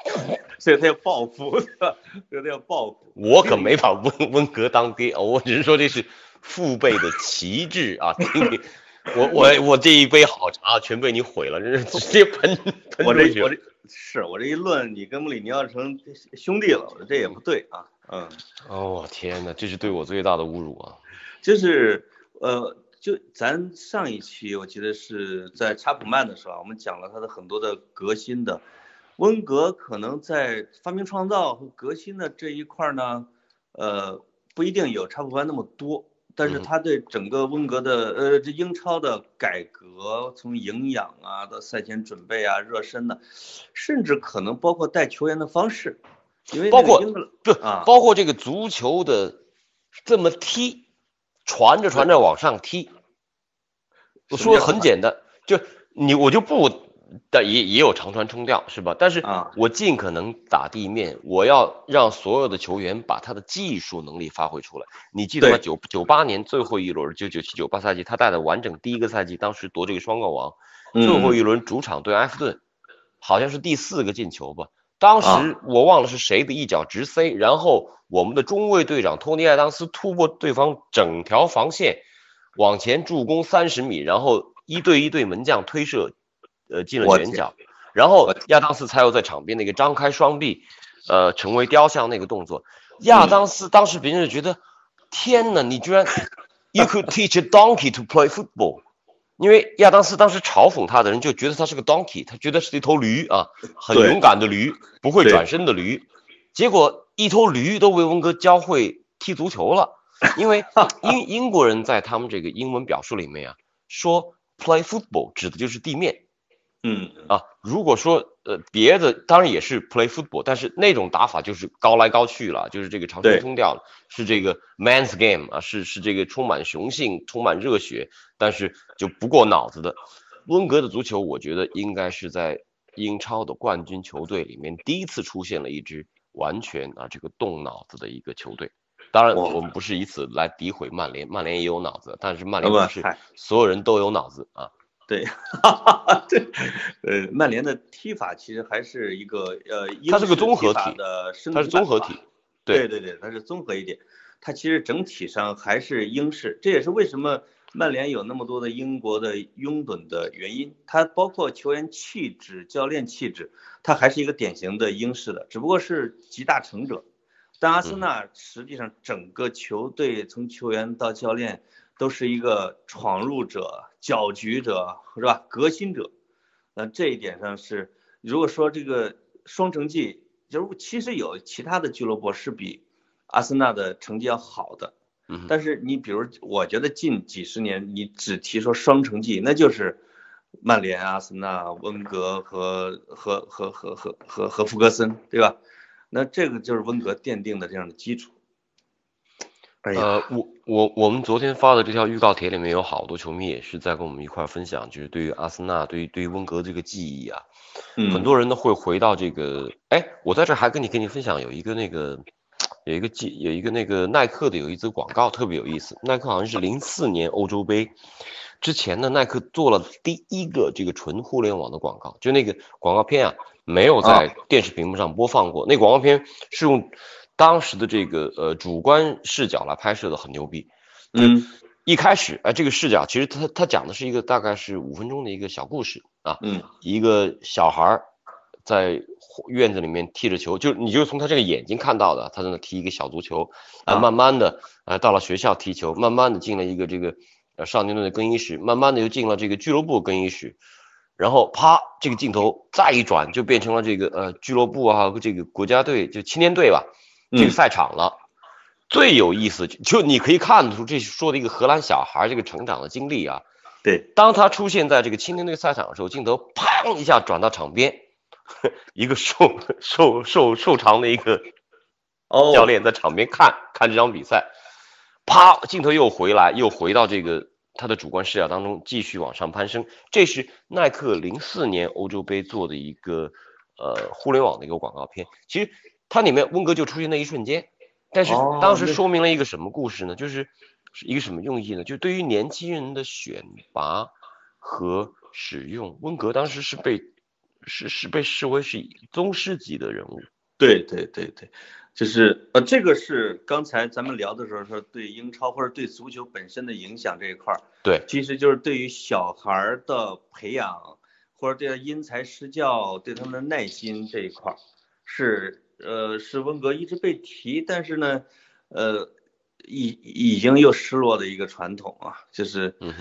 (laughs) 所以他要报复？所以他要报复。我可没把温温格当爹，我只是说这是父辈的旗帜啊！(laughs) (laughs) 我我我这一杯好茶全被你毁了，真是直接喷 (laughs) 喷出去了。我这我这是我这一论，你跟穆里尼奥成兄弟了，我这也不对啊，嗯，哦天哪，这是对我最大的侮辱啊！就是呃，就咱上一期我记得是在查普曼的时候啊，我们讲了他的很多的革新的，温格可能在发明创造和革新的这一块呢，呃，不一定有查普曼那么多。但是嗯他对整个温格的呃这英超的改革，从营养啊到赛前准备啊、热身的，甚至可能包括带球员的方式，因为包括不啊包括这个足球的这么踢，传着传着往上踢。我说的很简单，就你我就不，但也也有长传冲吊是吧？但是啊我尽可能打地面，我要让所有的球员把他的技术能力发挥出来。你记得吗？九九八年最后一轮，就九七九八赛季，他带的完整第一个赛季，当时夺这个双冠王，最后嗯一轮主场对埃弗顿，好像是第四个进球吧。当时啊我忘了是谁的一脚直塞，然后我们的中卫队长托尼艾当斯突破对方整条防线，往前助攻三十米，然后一对一对门将推射，呃进了我天远角，然后亚当斯才有在场边那个张开双臂，呃成为雕像那个动作，亚当斯当时别人就觉得，天呐，你居然 you could teach a donkey to play football，因为亚当斯当时嘲讽他的人就觉得他是个 donkey，他觉得是一头驴啊，很勇敢的驴，不会转身的驴，结果一头驴都为文哥教会踢足球了，因为 (laughs) 英英国人在他们这个英文表述里面啊，说 play football 指的就是地面。嗯啊，如果说呃别的当然也是 play football，但是那种打法就是高来高去了，就是这个长对传通调了，是这个 man's game 啊，是是这个充满雄性、充满热血，但是就不过脑子的。温格的足球，我觉得应该是在英超的冠军球队里面第一次出现了一支完全啊这个动脑子的一个球队。当然，哇我们不是以此来诋毁曼联，曼联也有脑子，但是曼联是所有人都有脑子啊。(laughs) 对，对，呃，曼联的踢法其实还是一个呃，它是个英式踢法综合体的它是综合体，对对对，它是综合一点，它其实整体上还是英式，这也是为什么曼联有那么多的英国的拥趸的原因。它包括球员气质、教练气质，它还是一个典型的英式的，只不过是集大成者。但阿森纳实际上整个球队从球员到教练都是一个闯入者、搅局者，是吧？革新者。那这一点上是，如果说这个双城记，就是其实有其他的俱乐部是比阿森纳的成绩要好的，嗯，但是你比如，我觉得近几十年你只提说双城记，那就是曼联、阿森纳、温格和和和和和和和福格森，对吧？那这个就是温格奠定的这样的基础。哎，呃，我我我们昨天发的这条预告帖里面有好多球迷也是在跟我们一块儿分享，就是对于阿森纳，对于对于温格这个记忆啊，嗯，很多人呢会回到这个，哎，我在这儿还跟你跟你分享有一个那个有一个记有一个那个耐克的有一则广告特别有意思，耐克好像是零四年欧洲杯之前呢，耐克做了第一个这个纯互联网的广告，就那个广告片啊没有在电视屏幕上播放过，那广告片是用当时的这个呃主观视角来拍摄的，很牛逼。嗯一开始，哎，这个视角其实他他讲的是一个大概是五分钟的一个小故事啊，嗯。一个小孩儿在院子里面踢着球，就你就从他这个眼睛看到的，他在那踢一个小足球，啊，啊慢慢的，呃，到了学校踢球，慢慢的进了一个这个呃少年队的更衣室，慢慢的又进了这个俱乐部更衣室，然后啪，这个镜头再一转，就变成了这个呃俱乐部啊，这个国家队就青年队吧，这个嗯赛场了。最有意思就就你可以看得出，这是说的一个荷兰小孩这个成长的经历啊。对，当他出现在这个青年队赛场的时候，镜头砰一下转到场边，(laughs) 一个瘦瘦瘦瘦长的一个哦，教练在场边看看这场比赛，啪，镜头又回来，又回到这个他的主观视角当中，继续往上攀升。这是耐克零四年欧洲杯做的一个呃互联网的一个广告片。其实它里面温格就出现那一瞬间，但是当时说明了一个什么故事呢？就是是一个什么用意呢？就对于年轻人的选拔和使用，温格当时是被是是被视为是宗师级的人物。对对对对，就是呃，这个是刚才咱们聊的时候说对英超或者对足球本身的影响这一块儿，对，其实就是对于小孩儿的培养，或者对他因材施教，对他们的耐心这一块儿，是呃是温格一直被提，但是呢，呃已已经又失落的一个传统啊，就是嗯，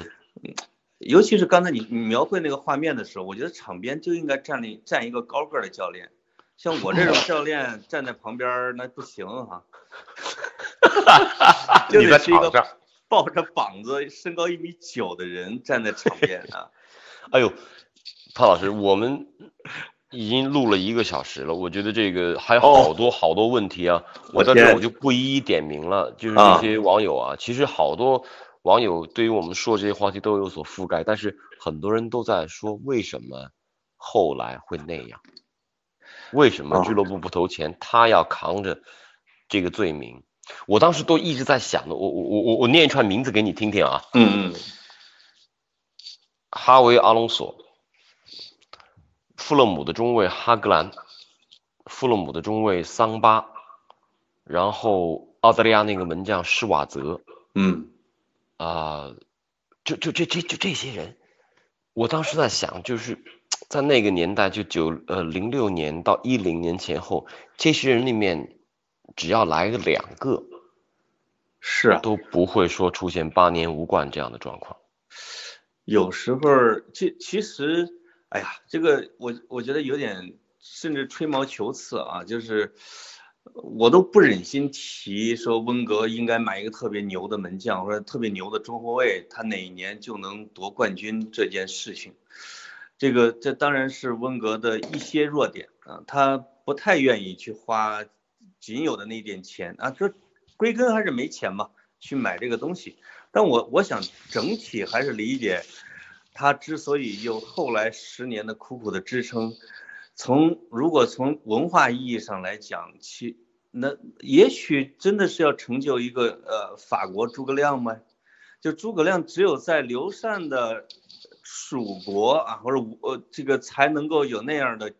尤其是刚才你你描绘那个画面的时候，我觉得场边就应该站立站一个高个儿的教练，像我这种教练 (laughs) 站在旁边那不行哈、(laughs) 就你在得是一个。抱着膀子、身高一米九的人站在场边啊。(laughs) 哎呦，潘老师，我们已经录了一个小时了，我觉得这个还有好多好多问题啊，我我在这我就不一一点名了。就是啊这些网友啊，其实好多网友对于我们说这些话题都有所覆盖，但是很多人都在说为什么后来会那样？为什么啊俱乐部不投钱，他要扛着这个罪名？我当时都一直在想的，我我我我我念一串名字给你听听啊。嗯嗯哈维·阿隆索，富勒姆的中卫哈格兰，富勒姆的中卫桑巴，然后澳大利亚那个门将施瓦泽嗯啊、就就这这就这些人，我当时在想，就是在那个年代，就九呃零六年到一零年前后，这些人里面，只要来个两个，是啊，都不会说出现八年无冠这样的状况。有时候这其实，哎呀，这个我我觉得有点甚至吹毛求疵啊，就是我都不忍心提说温格应该买一个特别牛的门将或者特别牛的中后卫，他哪一年就能夺冠军这件事情。这个这当然是温格的一些弱点啊，他不太愿意去花仅有的那点钱啊，这归根还是没钱嘛，去买这个东西。但我我想整体还是理解，他之所以有后来十年的苦苦的支撑，从如果从文化意义上来讲，其那也许真的是要成就一个呃法国诸葛亮吗？就诸葛亮只有在刘禅的蜀国啊，或者武呃这个才能够有那样的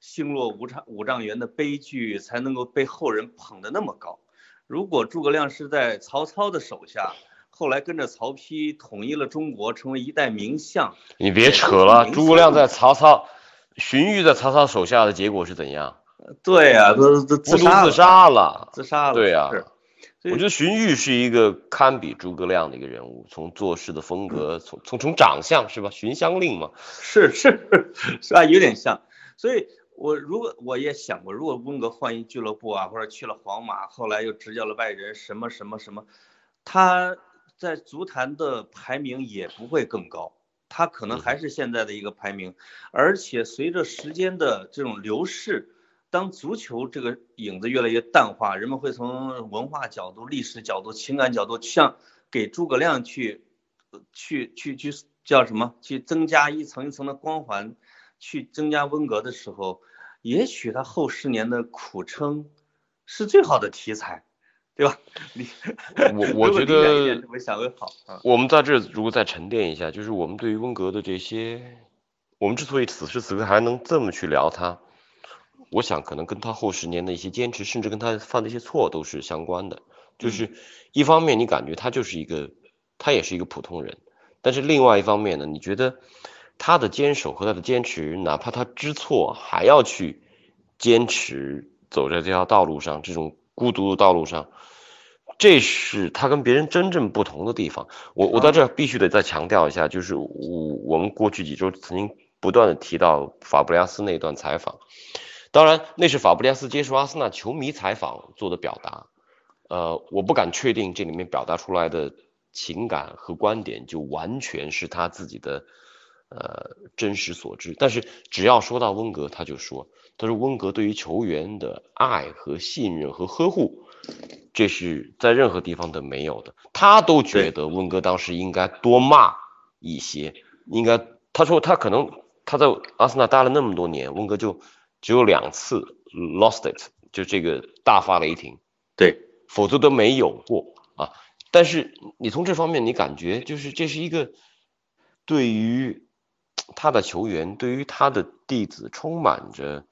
星落五丈五丈原的悲剧，才能够被后人捧得那么高。如果诸葛亮是在曹操的手下，后来跟着曹丕统一了中国，成为一代名相。你别扯了，诸葛亮在曹操，荀彧在曹操手下的结果是怎样？对呀，都都自杀自杀了，自杀了。对呀，我觉得荀彧是一个堪比诸葛亮的一个人物，从做事的风格，从从从长相是吧？荀香令嘛，(laughs) 是是是吧？有点像。所以我如果我也想过，如果温格换一俱乐部啊，或者去了皇马，后来又执教了拜仁，什么什么什么，他。在足坛的排名也不会更高，他可能还是现在的一个排名，而且随着时间的这种流逝，当足球这个影子越来越淡化，人们会从文化角度、历史角度、情感角度，像给诸葛亮去，去去去叫什么？去增加一层一层的光环，去增加温格的时候，也许他后十年的苦撑是最好的题材。对吧？你我我 (laughs) 觉得我们在这如果再沉淀一下，就是我们对于温格的这些，我们之所以此时此刻还能这么去聊他，我想可能跟他后十年的一些坚持，甚至跟他犯的一些错都是相关的。就是一方面你感觉他就是一个，他也是一个普通人，但是另外一方面呢，你觉得他的坚守和他的坚持，哪怕他知错还要去坚持走在这条道路上，这种。孤独的道路上，这是他跟别人真正不同的地方。我我在这必须得再强调一下，就是我我们过去几周曾经不断的提到法布雷加斯那段采访，当然那是法布雷加斯接受阿森纳球迷采访做的表达。呃，我不敢确定这里面表达出来的情感和观点就完全是他自己的呃真实所知，但是只要说到温格，他就说。他说：“温格对于球员的爱和信任和呵护，这是在任何地方都没有的。他都觉得温格当时应该多骂一些，应该他说他可能他在阿森纳待了那么多年，温格就只有两次 lost it，就这个大发雷霆，对，否则都没有过啊。但是你从这方面，你感觉就是这是一个对于他的球员，对于他的弟子，充满着。”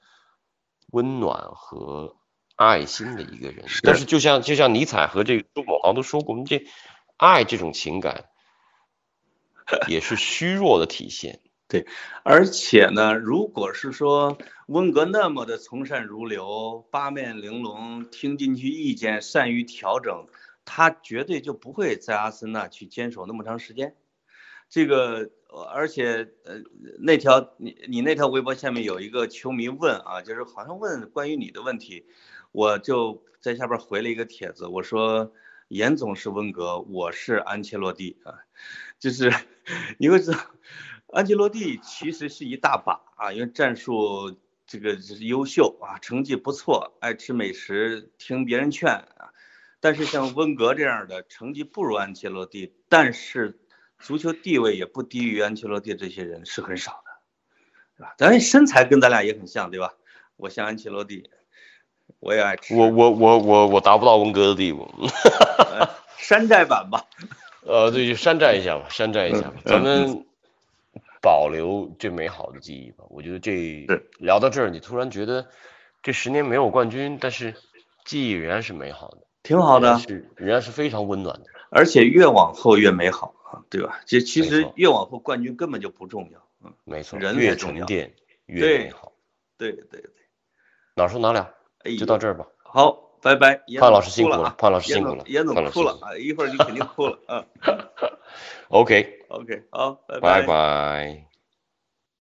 温暖和爱心的一个人，但是就像就像尼采和这个朱某豪都说过，我们这爱这种情感 (laughs) 也是虚弱的体现。对，而且呢，如果是说温格那么的从善如流、八面玲珑、听进去意见、善于调整，他绝对就不会在阿森纳去坚守那么长时间。这个。而且，呃，那条你你那条微博下面有一个球迷问啊，就是好像问关于你的问题，我就在下边回了一个帖子，我说严总是温格，我是安切洛蒂啊，就是因为是安切洛蒂其实是一大把啊，因为战术这个是优秀啊，成绩不错，爱吃美食，听别人劝啊，但是像温格这样的成绩不如安切洛蒂，但是。足球地位也不低于安切洛蒂这些人是很少的，对吧？咱身材跟咱俩也很像，对吧？我像安切洛蒂，我也爱吃。我我我我我达不到文哥的地步，(laughs) 山寨版吧。呃，对，就山寨一下吧，山寨一下吧。咱们保留最美好的记忆吧。我觉得这聊到这儿，你突然觉得这十年没有冠军，但是记忆仍然是美好的，挺好的，是仍然是非常温暖的，而且越往后越美好。对吧？这其实越往后冠军根本就不重要嗯没错，人越重要沉淀越对美好。对对对，哪说哪了，哎呦就到这儿吧。好，拜拜。严潘老师辛苦了哭了啊，潘老师辛苦了总严总潘老师辛苦哭了啊，一会儿你肯定哭了啊。(laughs) OK，OK，(laughs) 好，拜拜拜。